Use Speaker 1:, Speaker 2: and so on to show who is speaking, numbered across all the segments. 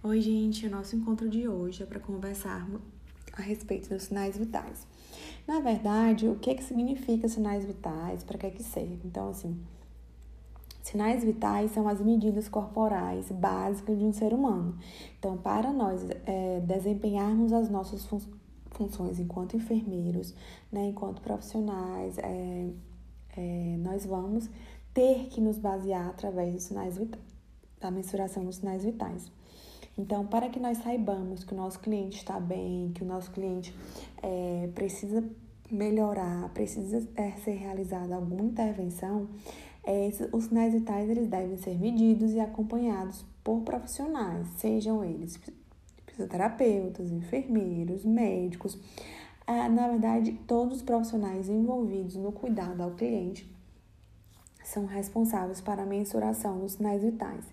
Speaker 1: Oi, gente, o nosso encontro de hoje é para conversarmos a respeito dos sinais vitais. Na verdade, o que, que significa sinais vitais, para que, que serve? Então, assim, sinais vitais são as medidas corporais básicas de um ser humano. Então, para nós é, desempenharmos as nossas fun funções enquanto enfermeiros, né, enquanto profissionais, é, é, nós vamos ter que nos basear através dos sinais vitais, da mensuração dos sinais vitais. Então, para que nós saibamos que o nosso cliente está bem, que o nosso cliente é, precisa melhorar, precisa é, ser realizada alguma intervenção, é, os sinais vitais eles devem ser medidos e acompanhados por profissionais, sejam eles fisioterapeutas, enfermeiros, médicos, na verdade, todos os profissionais envolvidos no cuidado ao cliente são responsáveis para a mensuração dos sinais vitais.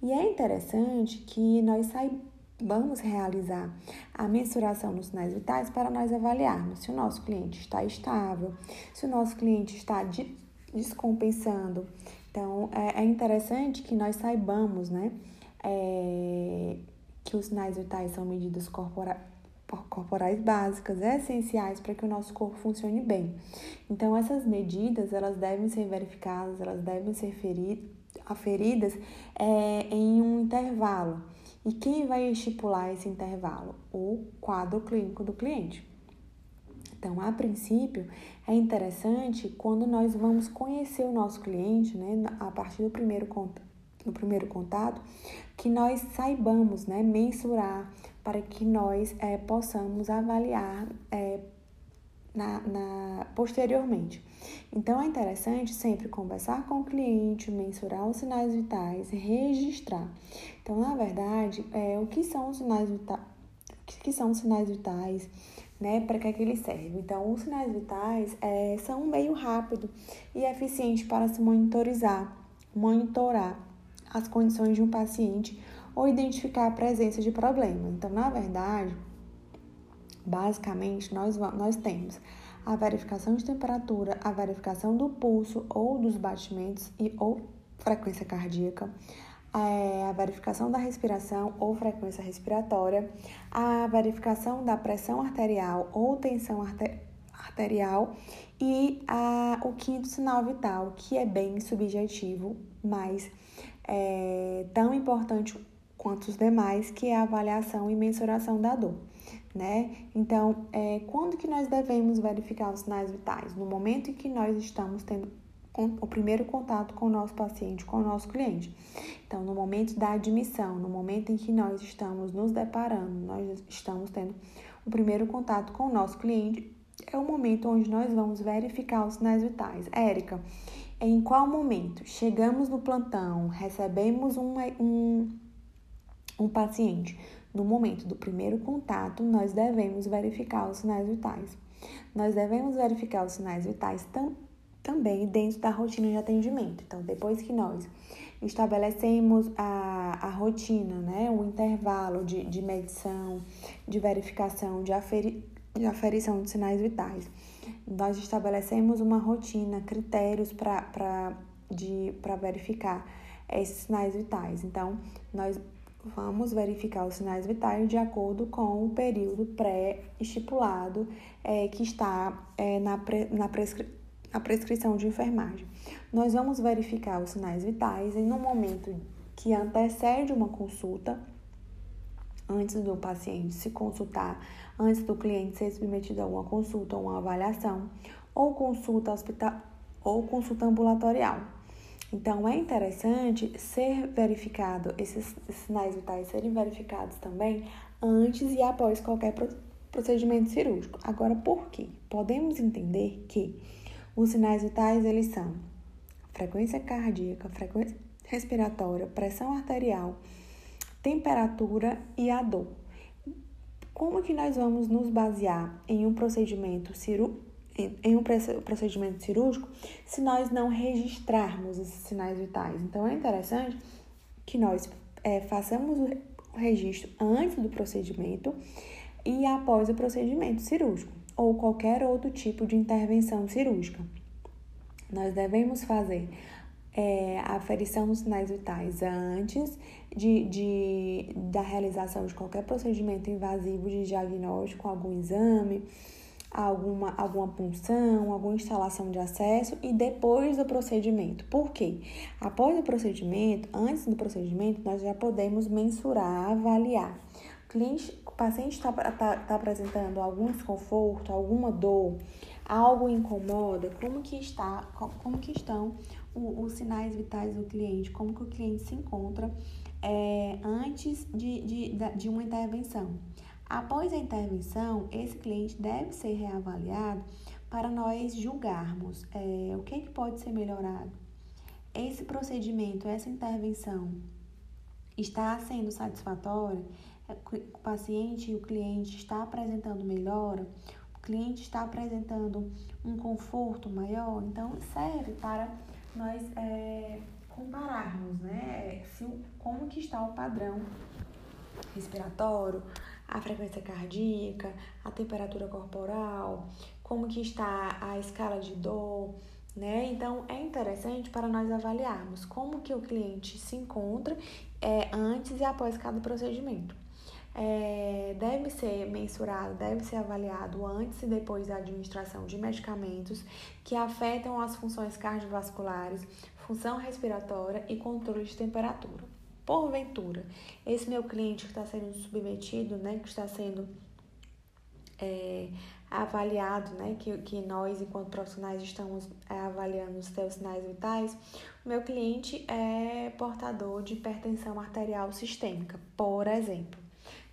Speaker 1: E é interessante que nós saibamos realizar a mensuração dos sinais vitais para nós avaliarmos se o nosso cliente está estável, se o nosso cliente está descompensando. Então, é, é interessante que nós saibamos, né, é, que os sinais vitais são medidas corporais corporais básicas, essenciais para que o nosso corpo funcione bem. Então, essas medidas, elas devem ser verificadas, elas devem ser aferidas é, em um intervalo. E quem vai estipular esse intervalo? O quadro clínico do cliente. Então, a princípio, é interessante quando nós vamos conhecer o nosso cliente, né, a partir do primeiro contato, do primeiro contato que nós saibamos né, mensurar para que nós é, possamos avaliar é, na, na, posteriormente. Então é interessante sempre conversar com o cliente, mensurar os sinais vitais, registrar. Então, na verdade, é, o que são os sinais vitais? O que são os sinais vitais? Né, para que, é que eles servem? Então, os sinais vitais é, são um meio rápido e eficiente para se monitorizar, monitorar as condições de um paciente ou identificar a presença de problemas. Então, na verdade, basicamente, nós, nós temos a verificação de temperatura, a verificação do pulso ou dos batimentos e ou frequência cardíaca, é, a verificação da respiração ou frequência respiratória, a verificação da pressão arterial ou tensão arterial e a, o quinto sinal vital, que é bem subjetivo, mas é, tão importante quanto os demais, que é a avaliação e mensuração da dor. Né? Então, é, quando que nós devemos verificar os sinais vitais? No momento em que nós estamos tendo o primeiro contato com o nosso paciente, com o nosso cliente. Então, no momento da admissão, no momento em que nós estamos nos deparando, nós estamos tendo o primeiro contato com o nosso cliente, é o momento onde nós vamos verificar os sinais vitais. Érica, em qual momento chegamos no plantão, recebemos um, um, um paciente? No momento do primeiro contato, nós devemos verificar os sinais vitais. Nós devemos verificar os sinais vitais tam, também dentro da rotina de atendimento. Então, depois que nós estabelecemos a, a rotina, né, o intervalo de, de medição, de verificação, de, aferi, de aferição de sinais vitais, nós estabelecemos uma rotina, critérios para verificar esses sinais vitais. Então, nós vamos verificar os sinais vitais de acordo com o período pré-estipulado é, que está é, na, pre, na, prescri, na prescrição de enfermagem. Nós vamos verificar os sinais vitais em um momento que antecede uma consulta, antes do paciente se consultar antes do cliente ser submetido a uma consulta ou uma avaliação, ou consulta hospital ou consulta ambulatorial. Então é interessante ser verificado esses sinais vitais serem verificados também antes e após qualquer procedimento cirúrgico. Agora, por quê? Podemos entender que os sinais vitais eles são frequência cardíaca, frequência respiratória, pressão arterial, temperatura e a dor. Como que nós vamos nos basear em um procedimento cirúrgico? Em um procedimento cirúrgico se nós não registrarmos esses sinais vitais. Então é interessante que nós é, façamos o registro antes do procedimento e após o procedimento cirúrgico ou qualquer outro tipo de intervenção cirúrgica. Nós devemos fazer é, a aferição dos sinais vitais antes de, de, da realização de qualquer procedimento invasivo de diagnóstico, algum exame, alguma, alguma punção, alguma instalação de acesso e depois do procedimento. Por quê? Após o procedimento, antes do procedimento, nós já podemos mensurar, avaliar. O, cliente, o paciente está tá, tá apresentando algum desconforto, alguma dor, algo incomoda, como que está, como que estão os sinais vitais do cliente, como que o cliente se encontra é, antes de, de, de uma intervenção. Após a intervenção, esse cliente deve ser reavaliado para nós julgarmos é, o que, é que pode ser melhorado. Esse procedimento, essa intervenção está sendo satisfatória? É, o paciente e o cliente está apresentando melhora? O cliente está apresentando um conforto maior? Então, serve para nós é, compararmos, né? Se, como que está o padrão respiratório, a frequência cardíaca, a temperatura corporal, como que está a escala de dor, né? Então é interessante para nós avaliarmos como que o cliente se encontra é, antes e após cada procedimento é, deve ser mensurado, deve ser avaliado antes e depois da administração de medicamentos que afetam as funções cardiovasculares, função respiratória e controle de temperatura. Porventura, esse meu cliente que está sendo submetido, né, que está sendo é, avaliado, né, que, que nós, enquanto profissionais, estamos é, avaliando os seus sinais vitais, o meu cliente é portador de hipertensão arterial sistêmica, por exemplo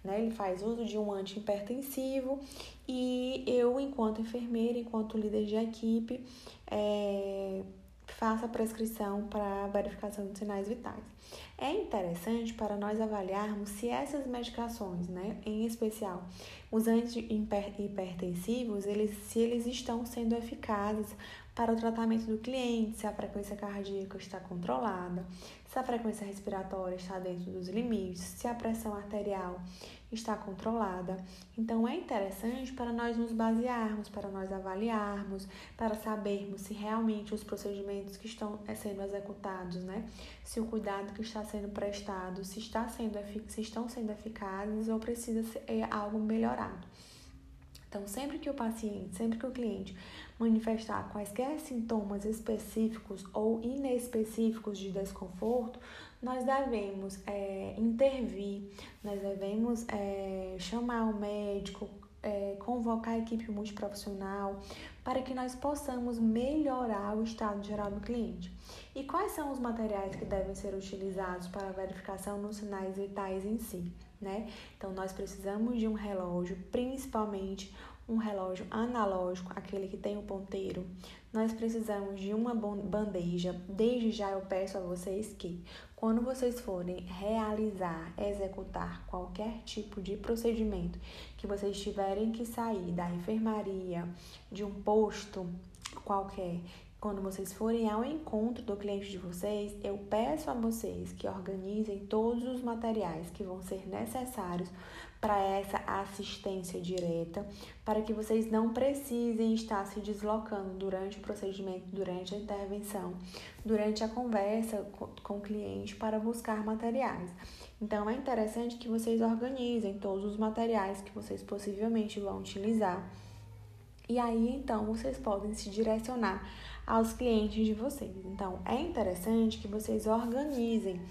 Speaker 1: né? Ele faz uso de um antihipertensivo e eu, enquanto enfermeira, enquanto líder de equipe, é, faço a prescrição para verificação de sinais vitais. É interessante para nós avaliarmos se essas medicações, né, em especial os antihipertensivos, eles, se eles estão sendo eficazes para o tratamento do cliente, se a frequência cardíaca está controlada, se a frequência respiratória está dentro dos limites, se a pressão arterial está controlada. Então é interessante para nós nos basearmos, para nós avaliarmos, para sabermos se realmente os procedimentos que estão eh, sendo executados, né, se o cuidado que está sendo prestado, se está sendo se estão sendo eficazes ou precisa ser é algo melhorado. Então, sempre que o paciente, sempre que o cliente manifestar quaisquer sintomas específicos ou inespecíficos de desconforto, nós devemos é, intervir, nós devemos é, chamar o médico, é, convocar a equipe multiprofissional para que nós possamos melhorar o estado geral do cliente. E quais são os materiais que devem ser utilizados para a verificação nos sinais vitais em si? Né? Então, nós precisamos de um relógio, principalmente um relógio analógico, aquele que tem o ponteiro, nós precisamos de uma bandeja. Desde já eu peço a vocês que, quando vocês forem realizar, executar qualquer tipo de procedimento que vocês tiverem que sair da enfermaria, de um posto qualquer, quando vocês forem ao encontro do cliente de vocês, eu peço a vocês que organizem todos os materiais que vão ser necessários para essa assistência direta, para que vocês não precisem estar se deslocando durante o procedimento, durante a intervenção, durante a conversa com o cliente para buscar materiais. Então é interessante que vocês organizem todos os materiais que vocês possivelmente vão utilizar. E aí então vocês podem se direcionar aos clientes de vocês. Então, é interessante que vocês organizem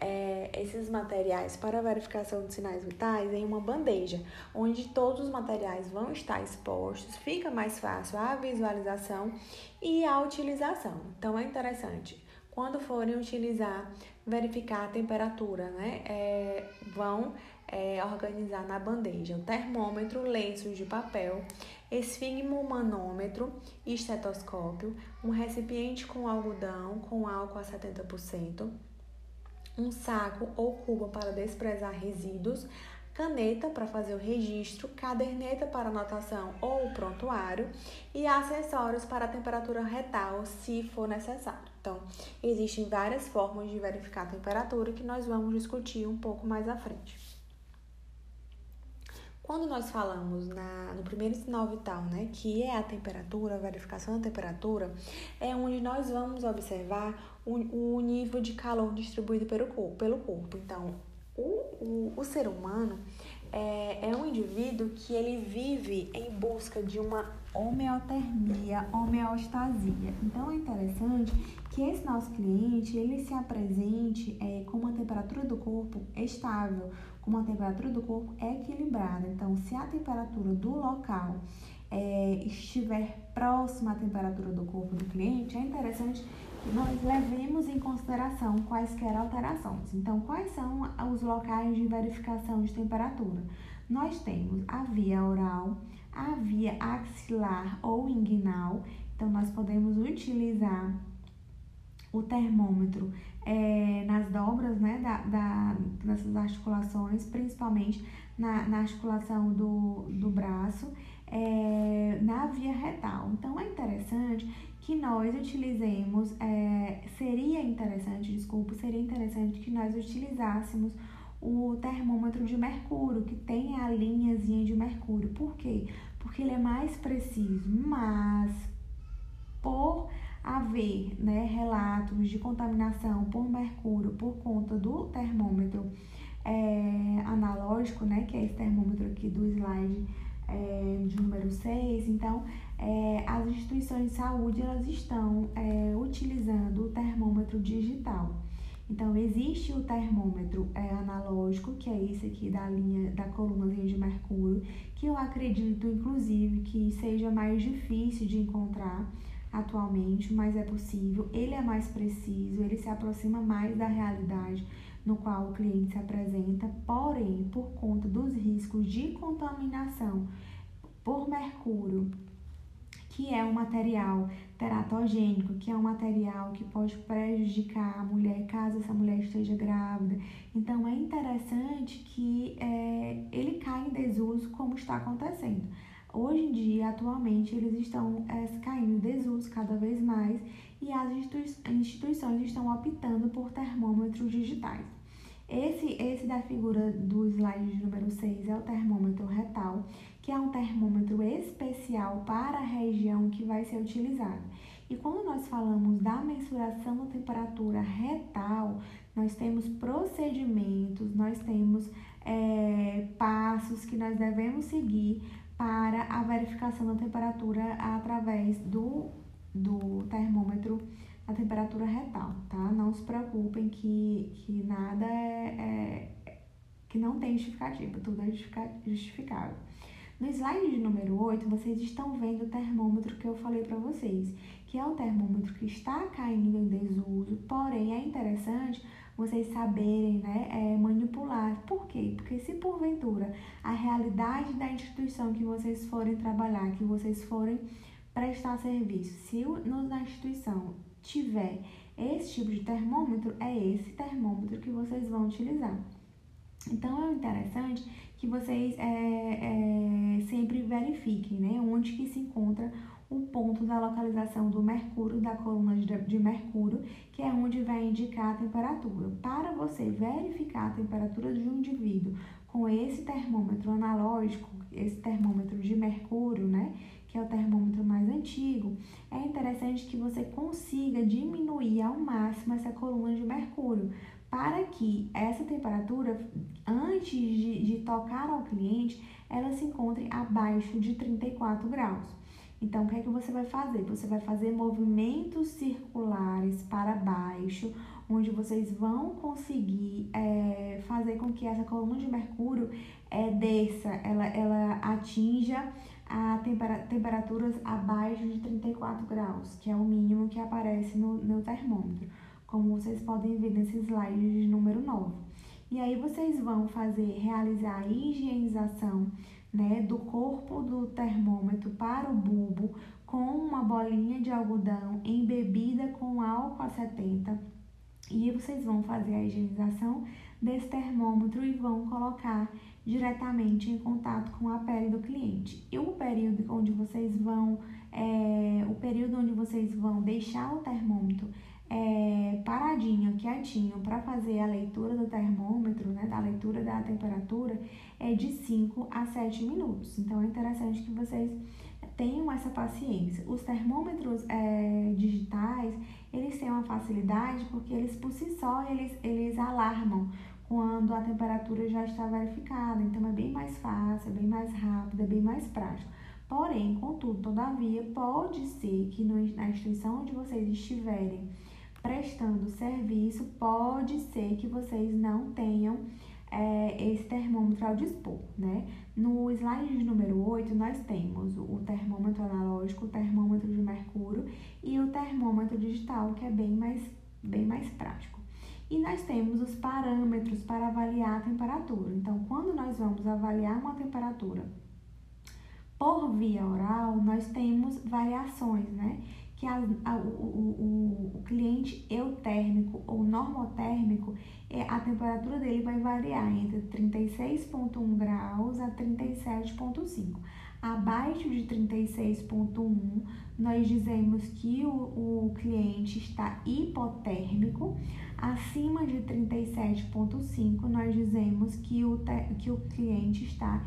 Speaker 1: é, esses materiais para verificação de sinais vitais em uma bandeja, onde todos os materiais vão estar expostos, fica mais fácil a visualização e a utilização. Então, é interessante. Quando forem utilizar, verificar a temperatura, né? É, vão é, organizar na bandeja o termômetro, lenços de papel, esfigmomanômetro estetoscópio, um recipiente com algodão com álcool a 70%, um saco ou cuba para desprezar resíduos, caneta para fazer o registro, caderneta para anotação ou prontuário e acessórios para a temperatura retal, se for necessário. Então, existem várias formas de verificar a temperatura que nós vamos discutir um pouco mais à frente. Quando nós falamos na, no primeiro sinal vital, né, que é a temperatura, a verificação da temperatura, é onde nós vamos observar o, o nível de calor distribuído pelo corpo. Pelo corpo. Então, o, o, o ser humano é, é um indivíduo que ele vive em busca de uma homeotermia, homeostasia. Então é interessante que esse nosso cliente ele se apresente é, com uma temperatura do corpo estável, com uma temperatura do corpo equilibrada. Então, se a temperatura do local é, estiver próxima à temperatura do corpo do cliente, é interessante que nós levemos em consideração quaisquer alterações. Então, quais são os locais de verificação de temperatura? Nós temos a via oral, a via axilar ou inguinal. Então, nós podemos utilizar o termômetro é, nas dobras né, da, da, dessas articulações, principalmente na, na articulação do, do braço, é, na via retal. Então, é interessante que nós utilizemos, é, seria interessante, desculpa, seria interessante que nós utilizássemos o termômetro de mercúrio, que tem a linhazinha de mercúrio. Por quê? Porque ele é mais preciso, mas por haver né, relatos de contaminação por mercúrio por conta do termômetro é, analógico, né, que é esse termômetro aqui do slide é, de número 6, então é, as instituições de saúde elas estão é, utilizando o termômetro digital. Então, existe o termômetro é, analógico, que é esse aqui da linha, da colunazinha de mercúrio, que eu acredito, inclusive, que seja mais difícil de encontrar atualmente, mas é possível. Ele é mais preciso, ele se aproxima mais da realidade no qual o cliente se apresenta, porém, por conta dos riscos de contaminação por mercúrio, que é um material teratogênico, que é um material que pode prejudicar a mulher caso essa mulher esteja grávida. Então é interessante que é, ele caia em desuso como está acontecendo. Hoje em dia, atualmente, eles estão é, caindo em desuso cada vez mais e as instituições estão optando por termômetros digitais. Esse, esse da figura do slide número 6 é o termômetro retal, que é um termômetro especial para a região que vai ser utilizado. E quando nós falamos da mensuração da temperatura retal, nós temos procedimentos, nós temos é, passos que nós devemos seguir para a verificação da temperatura através do, do termômetro a temperatura retal, tá? Não se preocupem que, que nada é, é que não tem justificativa, tudo é justificável. No slide de número 8, vocês estão vendo o termômetro que eu falei para vocês, que é um termômetro que está caindo em desuso, porém é interessante vocês saberem né, é, manipular. Por quê? Porque se porventura a realidade da instituição que vocês forem trabalhar, que vocês forem prestar serviço, se na instituição tiver esse tipo de termômetro, é esse termômetro que vocês vão utilizar. Então é interessante que vocês é, é, sempre verifiquem né, onde que se encontra o ponto da localização do mercúrio, da coluna de, mercúrio, que é onde vai indicar a temperatura. Para você verificar a temperatura de um indivíduo com esse termômetro analógico, esse termômetro de mercúrio, né, que é o termômetro mais antigo, é interessante que você consiga diminuir ao máximo essa coluna de mercúrio, para que essa temperatura, antes de, de tocar ao cliente, ela se encontre abaixo de 34 graus. Então, o que é que você vai fazer? Você vai fazer movimentos circulares para baixo, onde vocês vão conseguir é, fazer com que essa coluna de mercúrio é, desça, ela, ela atinja a temperaturas abaixo de 34 graus, que é o mínimo que aparece no, no termômetro, como vocês podem ver nesse slide de número 9. E aí vocês vão fazer, realizar a higienização né, do corpo do termômetro para o bulbo com uma bolinha de algodão embebida com álcool a 70 e vocês vão fazer a higienização desse termômetro e vão colocar diretamente em contato com a pele do cliente. E o período onde vocês vão, é, o período onde vocês vão deixar o termômetro é, paradinho, quietinho, para fazer a leitura do termômetro, né, da leitura da temperatura, é de 5 a 7 minutos. Então é interessante que vocês tenham essa paciência. Os termômetros é, digitais, eles têm uma facilidade porque eles por si só, eles, eles alarmam quando a temperatura já está verificada. Então, é bem mais fácil, é bem mais rápido, é bem mais prático. Porém, contudo, todavia, pode ser que na instituição onde vocês estiverem prestando serviço, pode ser que vocês não tenham é, esse termômetro ao dispor, né? No slide número 8, nós temos o termômetro analógico, o termômetro de mercúrio e o termômetro digital, que é bem mais, bem mais prático. E nós temos os parâmetros para avaliar a temperatura. Então, quando nós vamos avaliar uma temperatura por via oral, nós temos variações, né? Que a, a, o, o, o, cliente eutérmico ou normotérmico, é, a temperatura dele vai variar entre 36,1 graus a 37,5. Abaixo de 36,1, nós dizemos que o, o cliente está hipotérmico. Acima de 37,5, nós dizemos que o, que o cliente está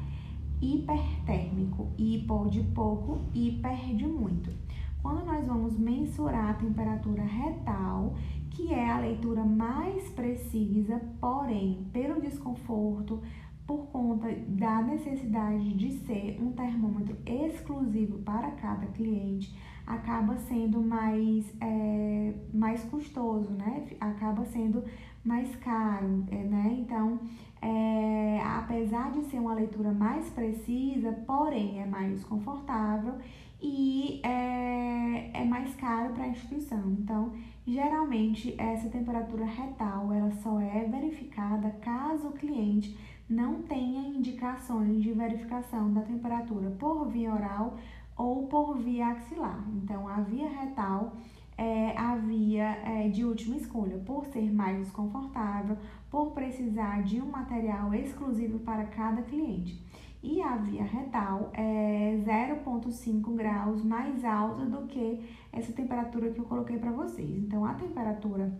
Speaker 1: hipertérmico, hipo de pouco, hiper de muito. Quando nós vamos mensurar a temperatura retal, que é a leitura mais precisa, porém, pelo desconforto, por conta da necessidade de ser um termômetro exclusivo para cada cliente, acaba sendo mais, é, mais custoso, né? Acaba sendo mais caro, é, né? Então, é, apesar de ser uma leitura mais precisa, porém é mais confortável e é, é mais caro para a instituição. Então, geralmente, essa temperatura retal ela só é verificada caso o cliente não tenha indicações de verificação da temperatura por via oral ou por via axilar. Então, a via retal é a via é, de última escolha, por ser mais desconfortável, por precisar de um material exclusivo para cada cliente. E a via retal é 0,5 graus mais alta do que essa temperatura que eu coloquei para vocês. Então, a temperatura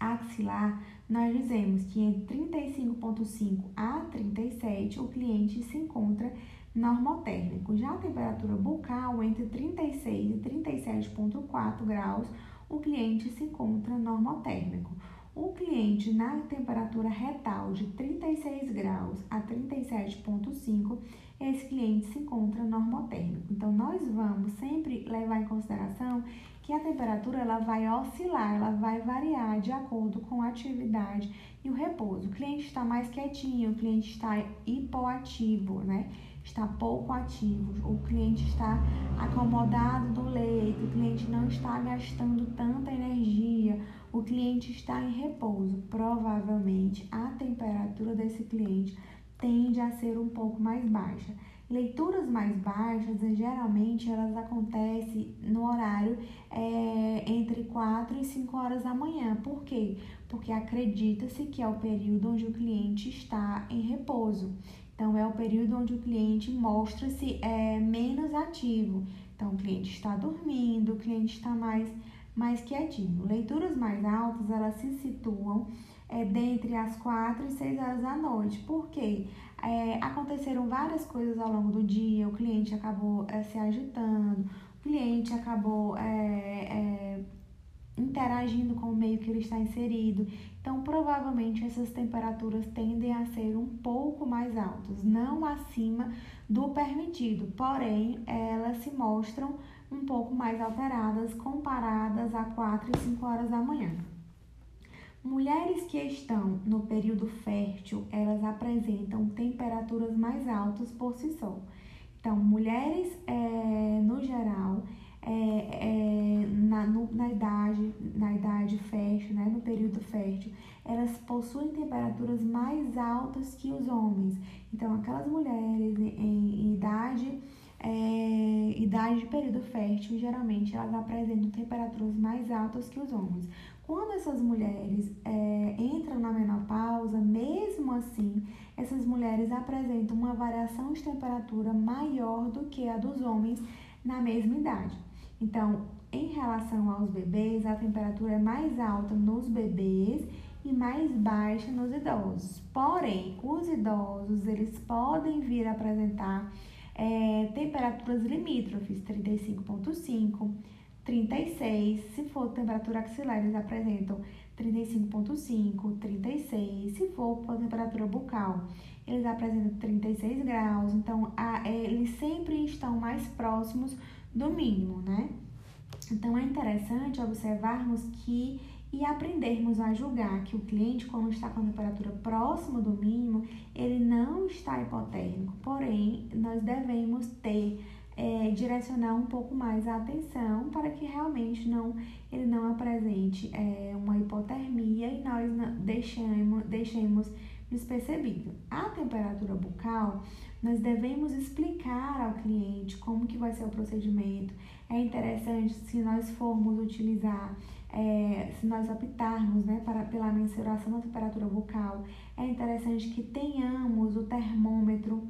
Speaker 1: axilar, nós dizemos que entre 35,5 a 37 o cliente se encontra normotérmico. Já a temperatura bucal, entre 36 e 37,4 graus, o cliente se encontra normotérmico. O cliente na temperatura retal de 36 graus a 37,5, esse cliente se encontra normotérmico. Então, nós vamos sempre levar em consideração que a temperatura ela vai oscilar, ela vai variar de acordo com a atividade e o repouso. O cliente está mais quietinho, o cliente está hipoativo, né? está pouco ativo, o cliente está acomodado no leito, o cliente não está gastando tanta energia, o cliente está em repouso. Provavelmente a temperatura desse cliente tende a ser um pouco mais baixa. Leituras mais baixas, geralmente, elas acontecem no horário é, entre 4 e 5 horas da manhã. Por quê? Porque acredita-se que é o período onde o cliente está em repouso. Então, é o período onde o cliente mostra-se é, menos ativo. Então, o cliente está dormindo, o cliente está mais, mais quietinho. Leituras mais altas, elas se situam é, dentre as 4 e 6 horas da noite. Por quê? É, aconteceram várias coisas ao longo do dia, o cliente acabou é, se agitando, o cliente acabou é, é, interagindo com o meio que ele está inserido. Então, provavelmente essas temperaturas tendem a ser um pouco mais altas, não acima do permitido, porém elas se mostram um pouco mais alteradas comparadas a 4 e 5 horas da manhã. Mulheres que estão no período fértil, elas apresentam temperaturas mais altas por si só. Então, mulheres, é, no geral, é, é, na, no, na idade, na idade fértil, né, no período fértil, elas possuem temperaturas mais altas que os homens. Então, aquelas mulheres em, em idade, é, idade de período fértil, geralmente elas apresentam temperaturas mais altas que os homens. Quando essas mulheres é, entram na menopausa, mesmo assim, essas mulheres apresentam uma variação de temperatura maior do que a dos homens na mesma idade. Então, em relação aos bebês, a temperatura é mais alta nos bebês e mais baixa nos idosos. Porém, os idosos, eles podem vir a apresentar É, temperaturas limítrofes, 35,5, 36. Se for temperatura axilar, eles apresentam 35,5, 36. Se for para temperatura bucal, eles apresentam 36 graus. Então, a, é, eles sempre estão mais próximos do mínimo, né? Então, é interessante observarmos que e aprendermos a julgar que o cliente, quando está com a temperatura próxima do mínimo, ele não está hipotérmico, porém, nós devemos ter, é, direcionar um pouco mais a atenção para que realmente não, ele não apresente é, uma hipotermia e nós deixemos, deixemos despercebido. A temperatura bucal, nós devemos explicar ao cliente como que vai ser o procedimento. É interessante se nós formos utilizar é, se nós optarmos né, para, pela mensuração da temperatura bucal, é interessante que tenhamos o termômetro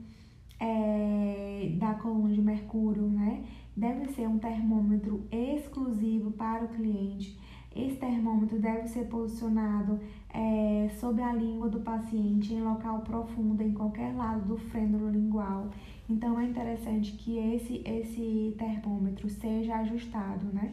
Speaker 1: é, da coluna de mercúrio, né? Deve ser um termômetro exclusivo para o cliente. Esse termômetro deve ser posicionado é, sob a língua do paciente em local profundo, em qualquer lado do frênulo lingual. Então, é interessante que esse, esse termômetro seja ajustado, né?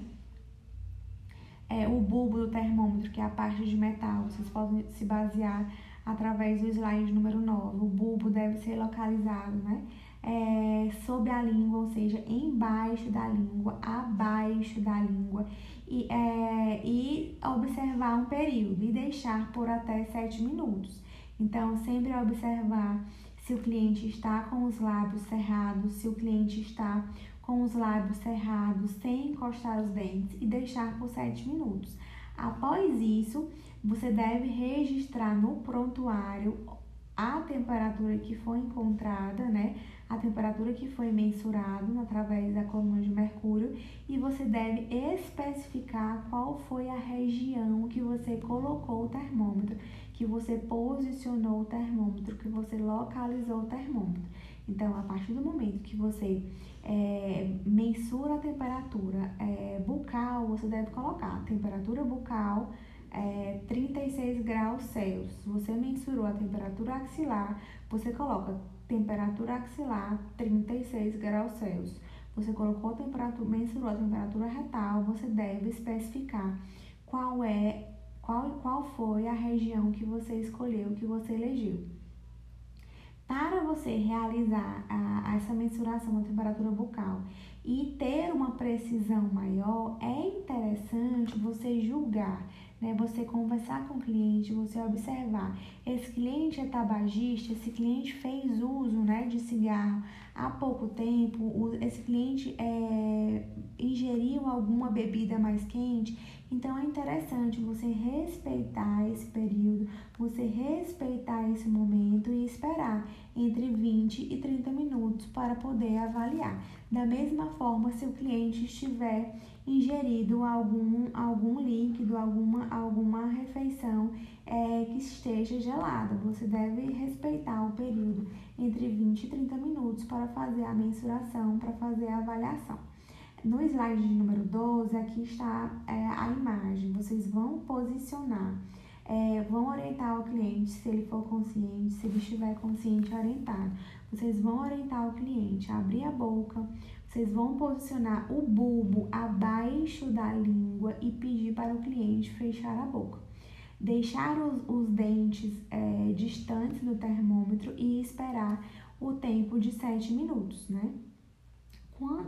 Speaker 1: É, o bulbo do termômetro, que é a parte de metal. Vocês podem se basear através do slide número 9. O bulbo deve ser localizado, né? É, sob a língua, ou seja, embaixo da língua, abaixo da língua, e, é, e observar um período e deixar por até 7 minutos. Então, sempre observar se o cliente está com os lábios cerrados, se o cliente está com os lábios cerrados, sem encostar os dentes e deixar por 7 minutos. Após isso, você deve registrar no prontuário a temperatura que foi encontrada, né? A temperatura que foi mensurada através da coluna de mercúrio e você deve especificar qual foi a região que você colocou o termômetro, que você posicionou o termômetro, que você localizou o termômetro. Então, a partir do momento que você é, mensura a temperatura é, bucal, você deve colocar temperatura bucal é, 36 graus Celsius. Você mensurou a temperatura axilar, você coloca temperatura axilar 36 graus Celsius. Você colocou a temperatura, mensurou a temperatura retal, você deve especificar qual é qual, qual foi a região que você escolheu, que você elegeu. Para você realizar a, essa mensuração da temperatura bucal e ter uma precisão maior, é interessante você julgar, né? Você conversar com o cliente, você observar. Esse cliente é tabagista, esse cliente fez uso, né, de cigarro há pouco tempo, esse cliente é, ingeriu alguma bebida mais quente então é interessante você respeitar esse período, você respeitar esse momento e esperar entre 20 e 30 minutos para poder avaliar. Da mesma forma, se o cliente estiver ingerido algum, algum líquido, alguma, alguma refeição é, que esteja gelada, você deve respeitar o período entre 20 e 30 minutos para fazer a mensuração, para fazer a avaliação. No slide de número 12, aqui está é, a imagem. Vocês vão posicionar, é, vão orientar o cliente, se ele for consciente, se ele estiver consciente orientado. Vocês vão orientar o cliente abrir a boca, vocês vão posicionar o bulbo abaixo da língua e pedir para o cliente fechar a boca. Deixar os, os dentes é, distantes do termômetro e esperar o tempo de 7 minutos, né?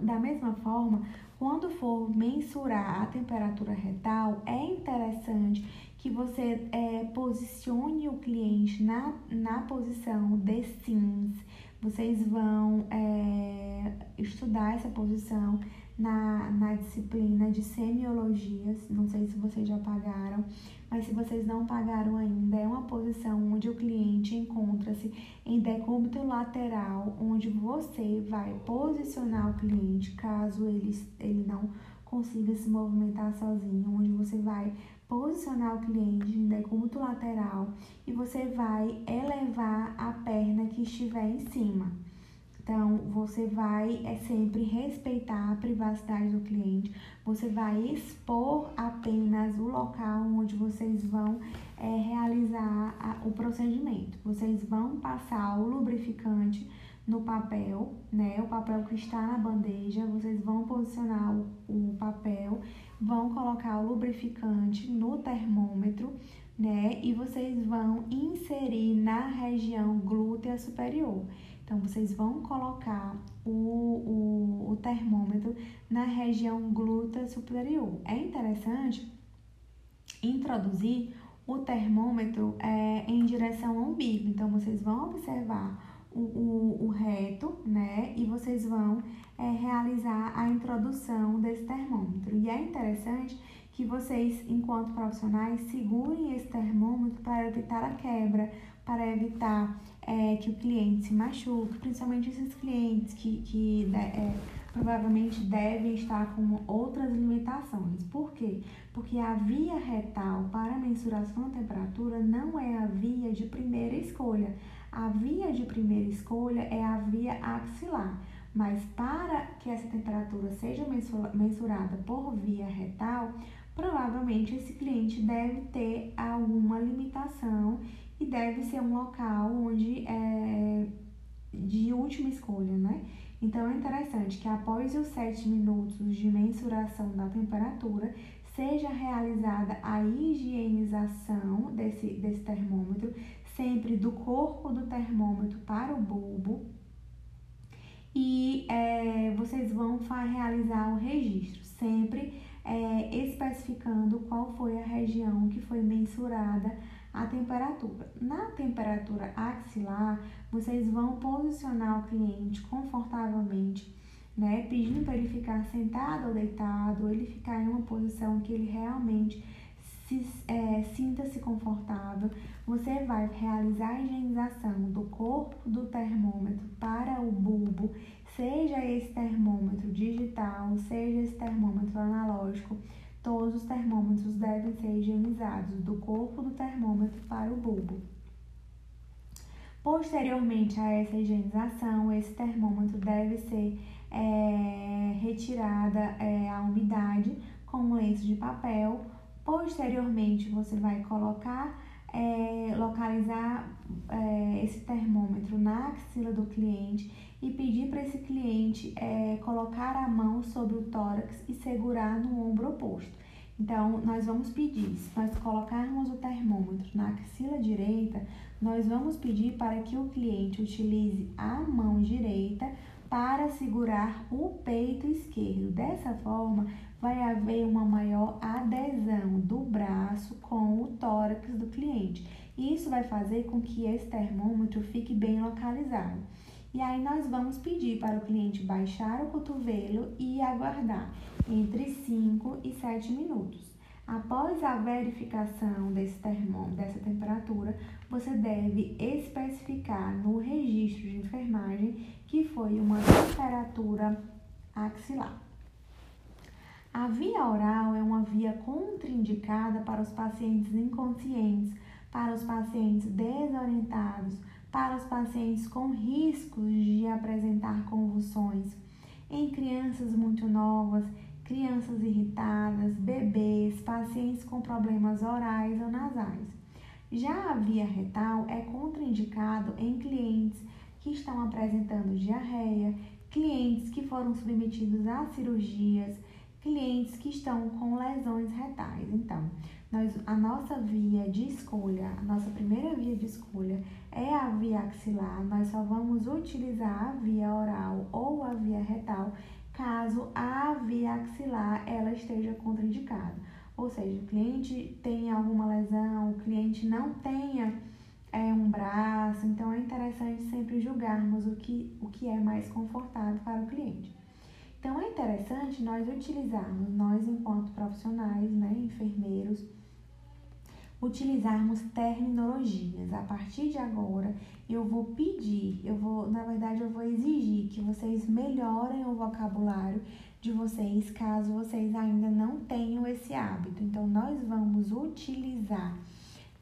Speaker 1: Da mesma forma, quando for mensurar a temperatura retal, é interessante que você é, posicione o cliente na, na posição de sims. Vocês vão é, estudar essa posição na, na disciplina de semiologias. Não sei se vocês já pagaram, mas se vocês não pagaram ainda, é uma posição onde o cliente encontra-se em decúbito lateral, onde você vai posicionar o cliente caso ele, ele não consiga se movimentar sozinho, onde você vai posicionar o cliente em decúbito lateral e você vai elevar a perna que estiver em cima Então, você vai é sempre respeitar a privacidade do cliente, você vai expor apenas o local onde vocês vão é, realizar a, o procedimento. Vocês vão passar o lubrificante no papel, né? O papel que está na bandeja, vocês vão posicionar o, o papel, vão colocar o lubrificante no termômetro, né? E vocês vão inserir na região glútea superior. Então, vocês vão colocar o, o, o termômetro na região glútea superior. É interessante introduzir o termômetro é, em direção ao umbigo. Então, vocês vão observar o, o, o reto, né? E vocês vão é, realizar a introdução desse termômetro. E é interessante que vocês, enquanto profissionais, segurem esse termômetro para evitar a quebra, para evitar é, que o cliente se machuque, principalmente esses clientes que, que né, é, provavelmente devem estar com outras limitações. Por quê? Porque a via retal para mensuração da temperatura não é a via de primeira escolha. A via de primeira escolha é a via axilar. Mas para que essa temperatura seja mensurada por via retal, provavelmente esse cliente deve ter alguma limitação e deve ser um local onde é de última escolha, né? Então é interessante que após os 7 minutos de mensuração da temperatura, seja realizada a higienização desse, desse termômetro, sempre do corpo do termômetro para o bulbo. E é, vocês vão realizar o registro, sempre é, especificando qual foi a região que foi mensurada a temperatura. Na temperatura axilar, vocês vão posicionar o cliente confortavelmente, né? Pedindo para ele ficar sentado ou deitado, ou ele ficar em uma posição que ele realmente se, é, sinta-se confortável. Você vai realizar a higienização do corpo do termômetro para o bulbo, seja esse termômetro digital, seja esse termômetro analógico Todos os termômetros devem ser higienizados do corpo do termômetro para o bulbo. Posteriormente a essa higienização, esse termômetro deve ser é, retirada é, a umidade com um lenço de papel. Posteriormente, você vai colocar, é, localizar é, esse termômetro na axila do cliente e pedir para esse cliente é, colocar a mão sobre o tórax e segurar no ombro oposto. Então, nós vamos pedir, se nós colocarmos o termômetro na axila direita, nós vamos pedir para que o cliente utilize a mão direita para segurar o peito esquerdo. Dessa forma, vai haver uma maior adesão do braço com o tórax do cliente. Isso vai fazer com que esse termômetro fique bem localizado. E aí nós vamos pedir para o cliente baixar o cotovelo e aguardar entre 5 e 7 minutos. Após a verificação desse termômetro, dessa temperatura, você deve especificar no registro de enfermagem que foi uma temperatura axilar. A via oral é uma via contraindicada para os pacientes inconscientes, para os pacientes desorientados, para os pacientes com riscos de apresentar convulsões, em crianças muito novas, crianças irritadas, bebês, pacientes com problemas orais ou nasais. Já a via retal é contraindicado em clientes que estão apresentando diarreia, clientes que foram submetidos a cirurgias, clientes que estão com lesões retais. Então, nós, a nossa via de escolha, a nossa primeira via de escolha é a via axilar. Nós só vamos utilizar a via oral ou a via retal caso a via axilar ela esteja contraindicada. Ou seja, o cliente tenha alguma lesão, o cliente não tenha é, um braço, então é interessante sempre julgarmos o que, o que é mais confortável para o cliente. Então é interessante nós utilizarmos, nós enquanto profissionais, né, enfermeiros, utilizarmos terminologias. A partir de agora, eu vou pedir, eu vou, na verdade, eu vou exigir que vocês melhorem o vocabulário de vocês, caso vocês ainda não tenham esse hábito. Então, nós vamos utilizar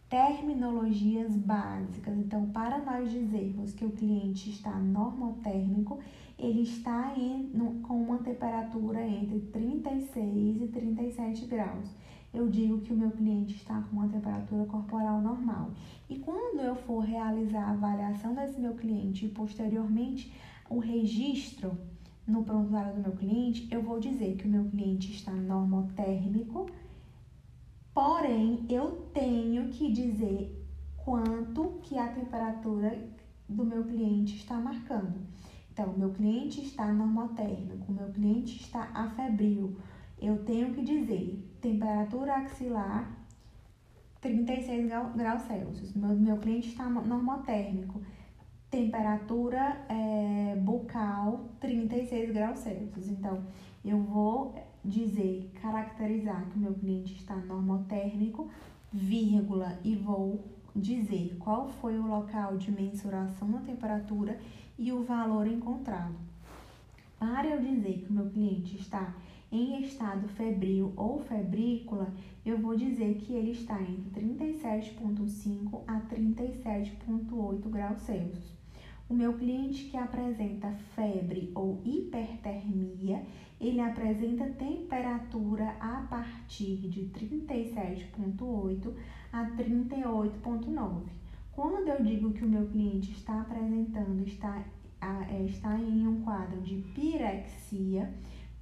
Speaker 1: terminologias básicas. Então, para nós dizermos que o cliente está normotérmico, ele está em, no, com uma temperatura entre 36 e 37 graus. Eu digo que o meu cliente está com uma temperatura corporal normal. E quando eu for realizar a avaliação desse meu cliente e posteriormente o registro no prontuário do meu cliente, eu vou dizer que o meu cliente está normotérmico, porém eu tenho que dizer quanto que a temperatura do meu cliente está marcando. Então, meu cliente está normotérmico, meu cliente está afebril. Eu tenho que dizer temperatura axilar 36 graus Celsius. Meu, meu cliente está normotérmico. Temperatura é, bucal 36 graus Celsius. Então, eu vou dizer, caracterizar que o meu cliente está normotérmico, vírgula, e vou dizer qual foi o local de mensuração da temperatura e o valor encontrado. Para eu dizer que o meu cliente está em estado febril ou febrícula, eu vou dizer que ele está entre 37,5 a 37,8 graus Celsius. O meu cliente que apresenta febre ou hipertermia, ele apresenta temperatura a partir de 37,8 a 38,9. Quando eu digo que o meu cliente está apresentando, está, é, está em um quadro de pirexia,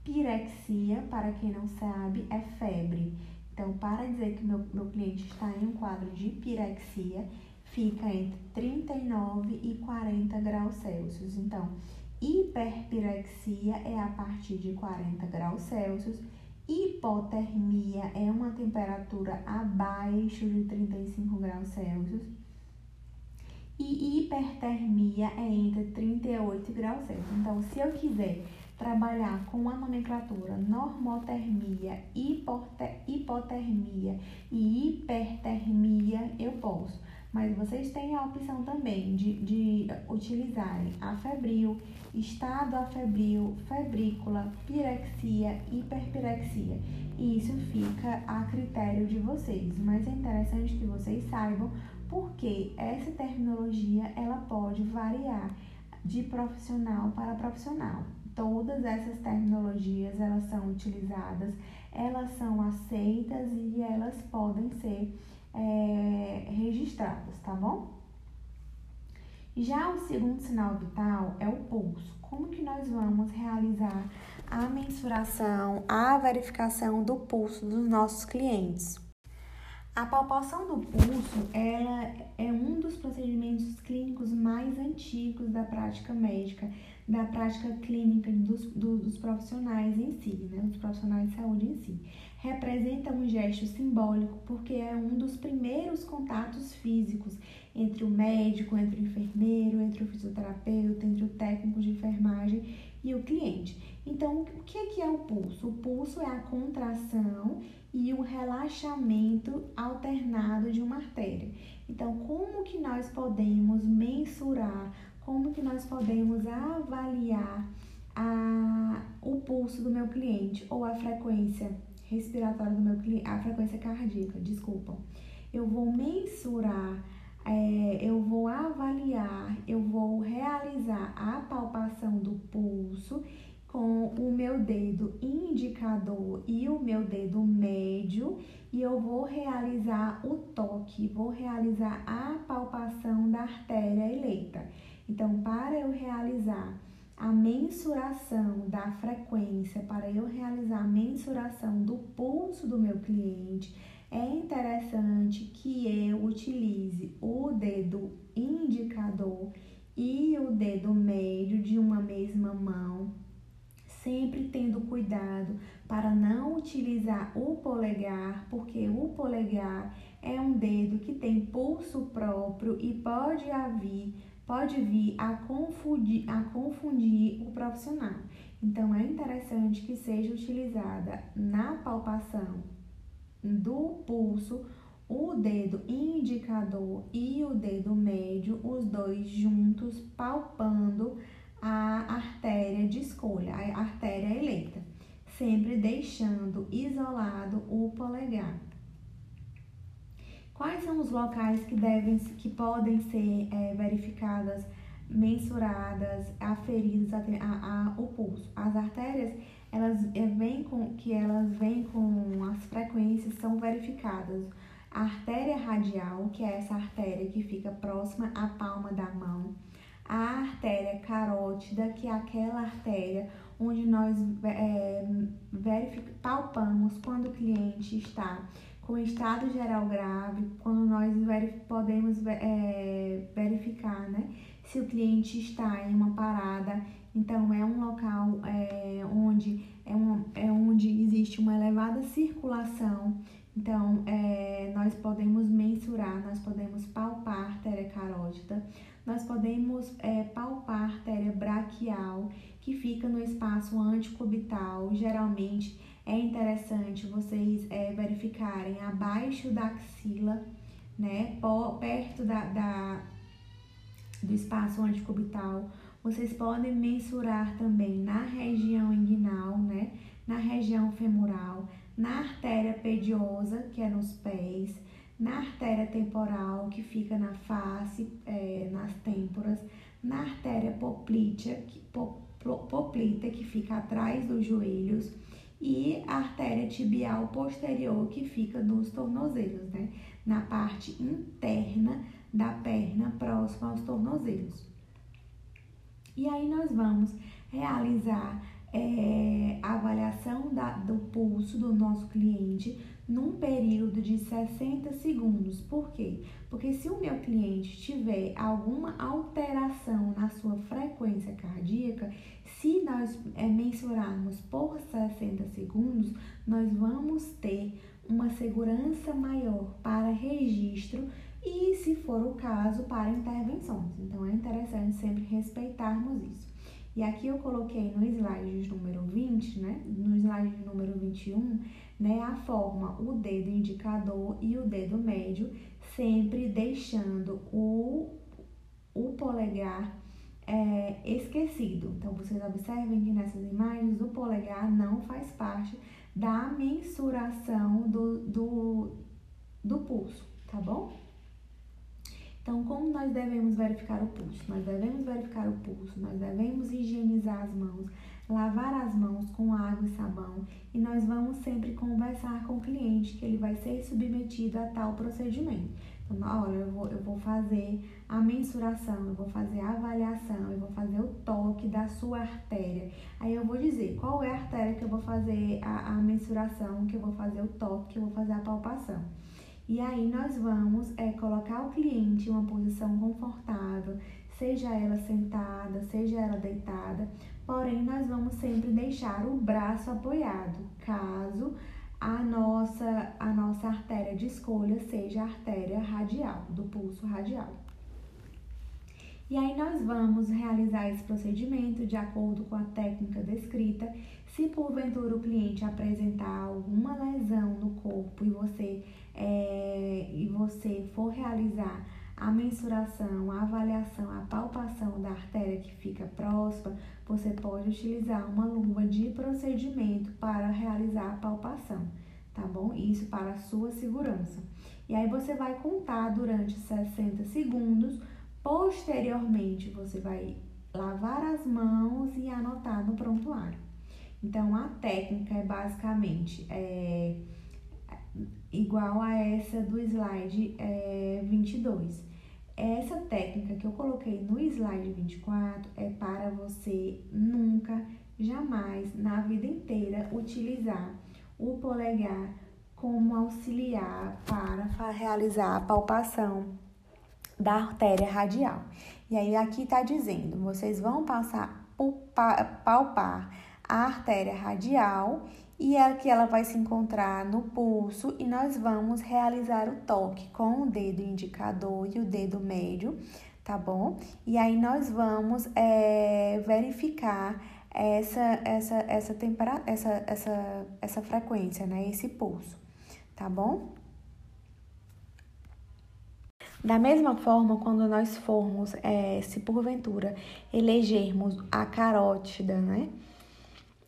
Speaker 1: pirexia, para quem não sabe, é febre. Então, para dizer que meu, meu cliente está em um quadro de pirexia, fica entre 39 e 40 graus Celsius. Então, hiperpirexia é a partir de 40 graus Celsius, hipotermia é uma temperatura abaixo de 35 graus Celsius e hipertermia é entre 38 graus Celsius. Então, se eu quiser trabalhar com a nomenclatura normotermia, hipotermia e hipertermia, eu posso. Mas vocês têm a opção também de, de utilizarem a febril, estado afebril, febrícula, pirexia, hiperpirexia. E isso fica a critério de vocês. Mas é interessante que vocês saibam porque essa terminologia ela pode variar de profissional para profissional. Todas essas terminologias elas são utilizadas, elas são aceitas e elas podem ser é, registradas, tá bom? Já o segundo sinal vital é o pulso. Como que nós vamos realizar a mensuração, a verificação do pulso dos nossos clientes? A palpação do pulso ela é um dos procedimentos clínicos mais antigos da prática médica, da prática clínica dos, dos profissionais em si, né, dos profissionais de saúde em si. Representa um gesto simbólico porque é um dos primeiros contatos físicos entre o médico, entre o enfermeiro, entre o fisioterapeuta, entre o técnico de enfermagem e o cliente. Então, o que é o pulso? O pulso é a contração e o relaxamento alternado de uma artéria. Então, como que nós podemos mensurar, como que nós podemos avaliar a, o pulso do meu cliente ou a frequência respiratória do meu cliente, a frequência cardíaca, desculpa. Eu vou mensurar, é, eu vou avaliar, eu vou realizar a palpação do pulso com o meu dedo indicador e o meu dedo médio e eu vou realizar o toque, vou realizar a palpação da artéria eleita. Então, para eu realizar a mensuração da frequência, para eu realizar a mensuração do pulso do meu cliente, é interessante que eu utilize o dedo indicador e o dedo médio de uma mesma mão sempre tendo cuidado para não utilizar o polegar, porque o polegar é um dedo que tem pulso próprio e pode haver, pode vir a confundir, a confundir o profissional. Então é interessante que seja utilizada na palpação do pulso o dedo indicador e o dedo médio, os dois juntos, palpando a artéria de escolha, a artéria eleita, sempre deixando isolado o polegar. Quais são os locais que devem, que podem ser é, verificadas, mensuradas, aferidas a, a, a, o pulso? As artérias, elas é, vêm com que elas vêm com as frequências são verificadas. A artéria radial, que é essa artéria que fica próxima à palma da mão, a artéria carótida, que é aquela artéria onde nós é, palpamos quando o cliente está com estado geral grave, quando nós podemos é, verificar né, se o cliente está em uma parada. Então, é um local é, onde, é, um, é onde existe uma elevada circulação. Então, é, nós podemos mensurar, nós podemos palpar a artéria carótida, nós podemos é, palpar a artéria braquial, que fica no espaço anticubital, geralmente é interessante vocês é, verificarem abaixo da axila, né, perto da, da, do espaço anticubital. Vocês podem mensurar também na região inguinal, né, na região femoral, na artéria pediosa, que é nos pés, na artéria temporal, que fica na face, é, nas têmporas, na artéria poplítea, que, poplita, que fica atrás dos joelhos, e a artéria tibial posterior que fica nos tornozelos, né? Na parte interna da perna, próxima aos tornozelos. E aí nós vamos realizar é, a avaliação da, do pulso do nosso cliente num período de 60 segundos. Por quê? Porque se o meu cliente tiver alguma alteração na sua frequência cardíaca, se nós é, mensurarmos por 60 segundos, nós vamos ter uma segurança maior para registro e, se for o caso, para intervenções. Então, é interessante sempre respeitarmos isso. E aqui eu coloquei no slide número 20, né? No slide número 21, né? A forma, o dedo indicador e o dedo médio, sempre deixando o, o polegar é, esquecido. Então, vocês observem que nessas imagens o polegar não faz parte da mensuração do, do, do pulso, tá bom? Então, como nós devemos verificar o pulso? Nós devemos verificar o pulso, nós devemos higienizar as mãos, lavar as mãos com água e sabão e nós vamos sempre conversar com o cliente que ele vai ser submetido a tal procedimento. Então, olha, eu vou, eu vou fazer a mensuração, eu vou fazer a avaliação, eu vou fazer o toque da sua artéria. Aí eu vou dizer qual é a artéria que eu vou fazer a, a mensuração, que eu vou fazer o toque, que eu vou fazer a palpação. E aí nós vamos é, colocar o cliente em uma posição confortável, seja ela sentada, seja ela deitada, porém nós vamos sempre deixar o braço apoiado, caso a nossa, a nossa artéria de escolha seja a artéria radial, do pulso radial. E aí nós vamos realizar esse procedimento de acordo com a técnica descrita. Se porventura o cliente apresentar alguma lesão no corpo e você, é, e você for realizar a mensuração, a avaliação, a palpação da artéria que fica próxima, você pode utilizar uma luva de procedimento para realizar a palpação, tá bom? Isso para a sua segurança. E aí você vai contar durante 60 segundos. Posteriormente, você vai lavar as mãos e anotar no prontuário. Então, a técnica é basicamente é, igual a essa do slide é, 22. Essa técnica que eu coloquei no slide 24 é para você nunca, jamais, na vida inteira, utilizar o polegar como auxiliar para realizar a palpação da artéria radial. E aí aqui está dizendo, vocês vão passar palpar a artéria radial e é que ela vai se encontrar no pulso e nós vamos realizar o toque com o dedo indicador e o dedo médio, tá bom? E aí nós vamos é, verificar essa essa essa temperatura, essa, essa essa frequência, né? Esse pulso, tá bom? Da mesma forma, quando nós formos, é, se porventura elegermos a carótida, né?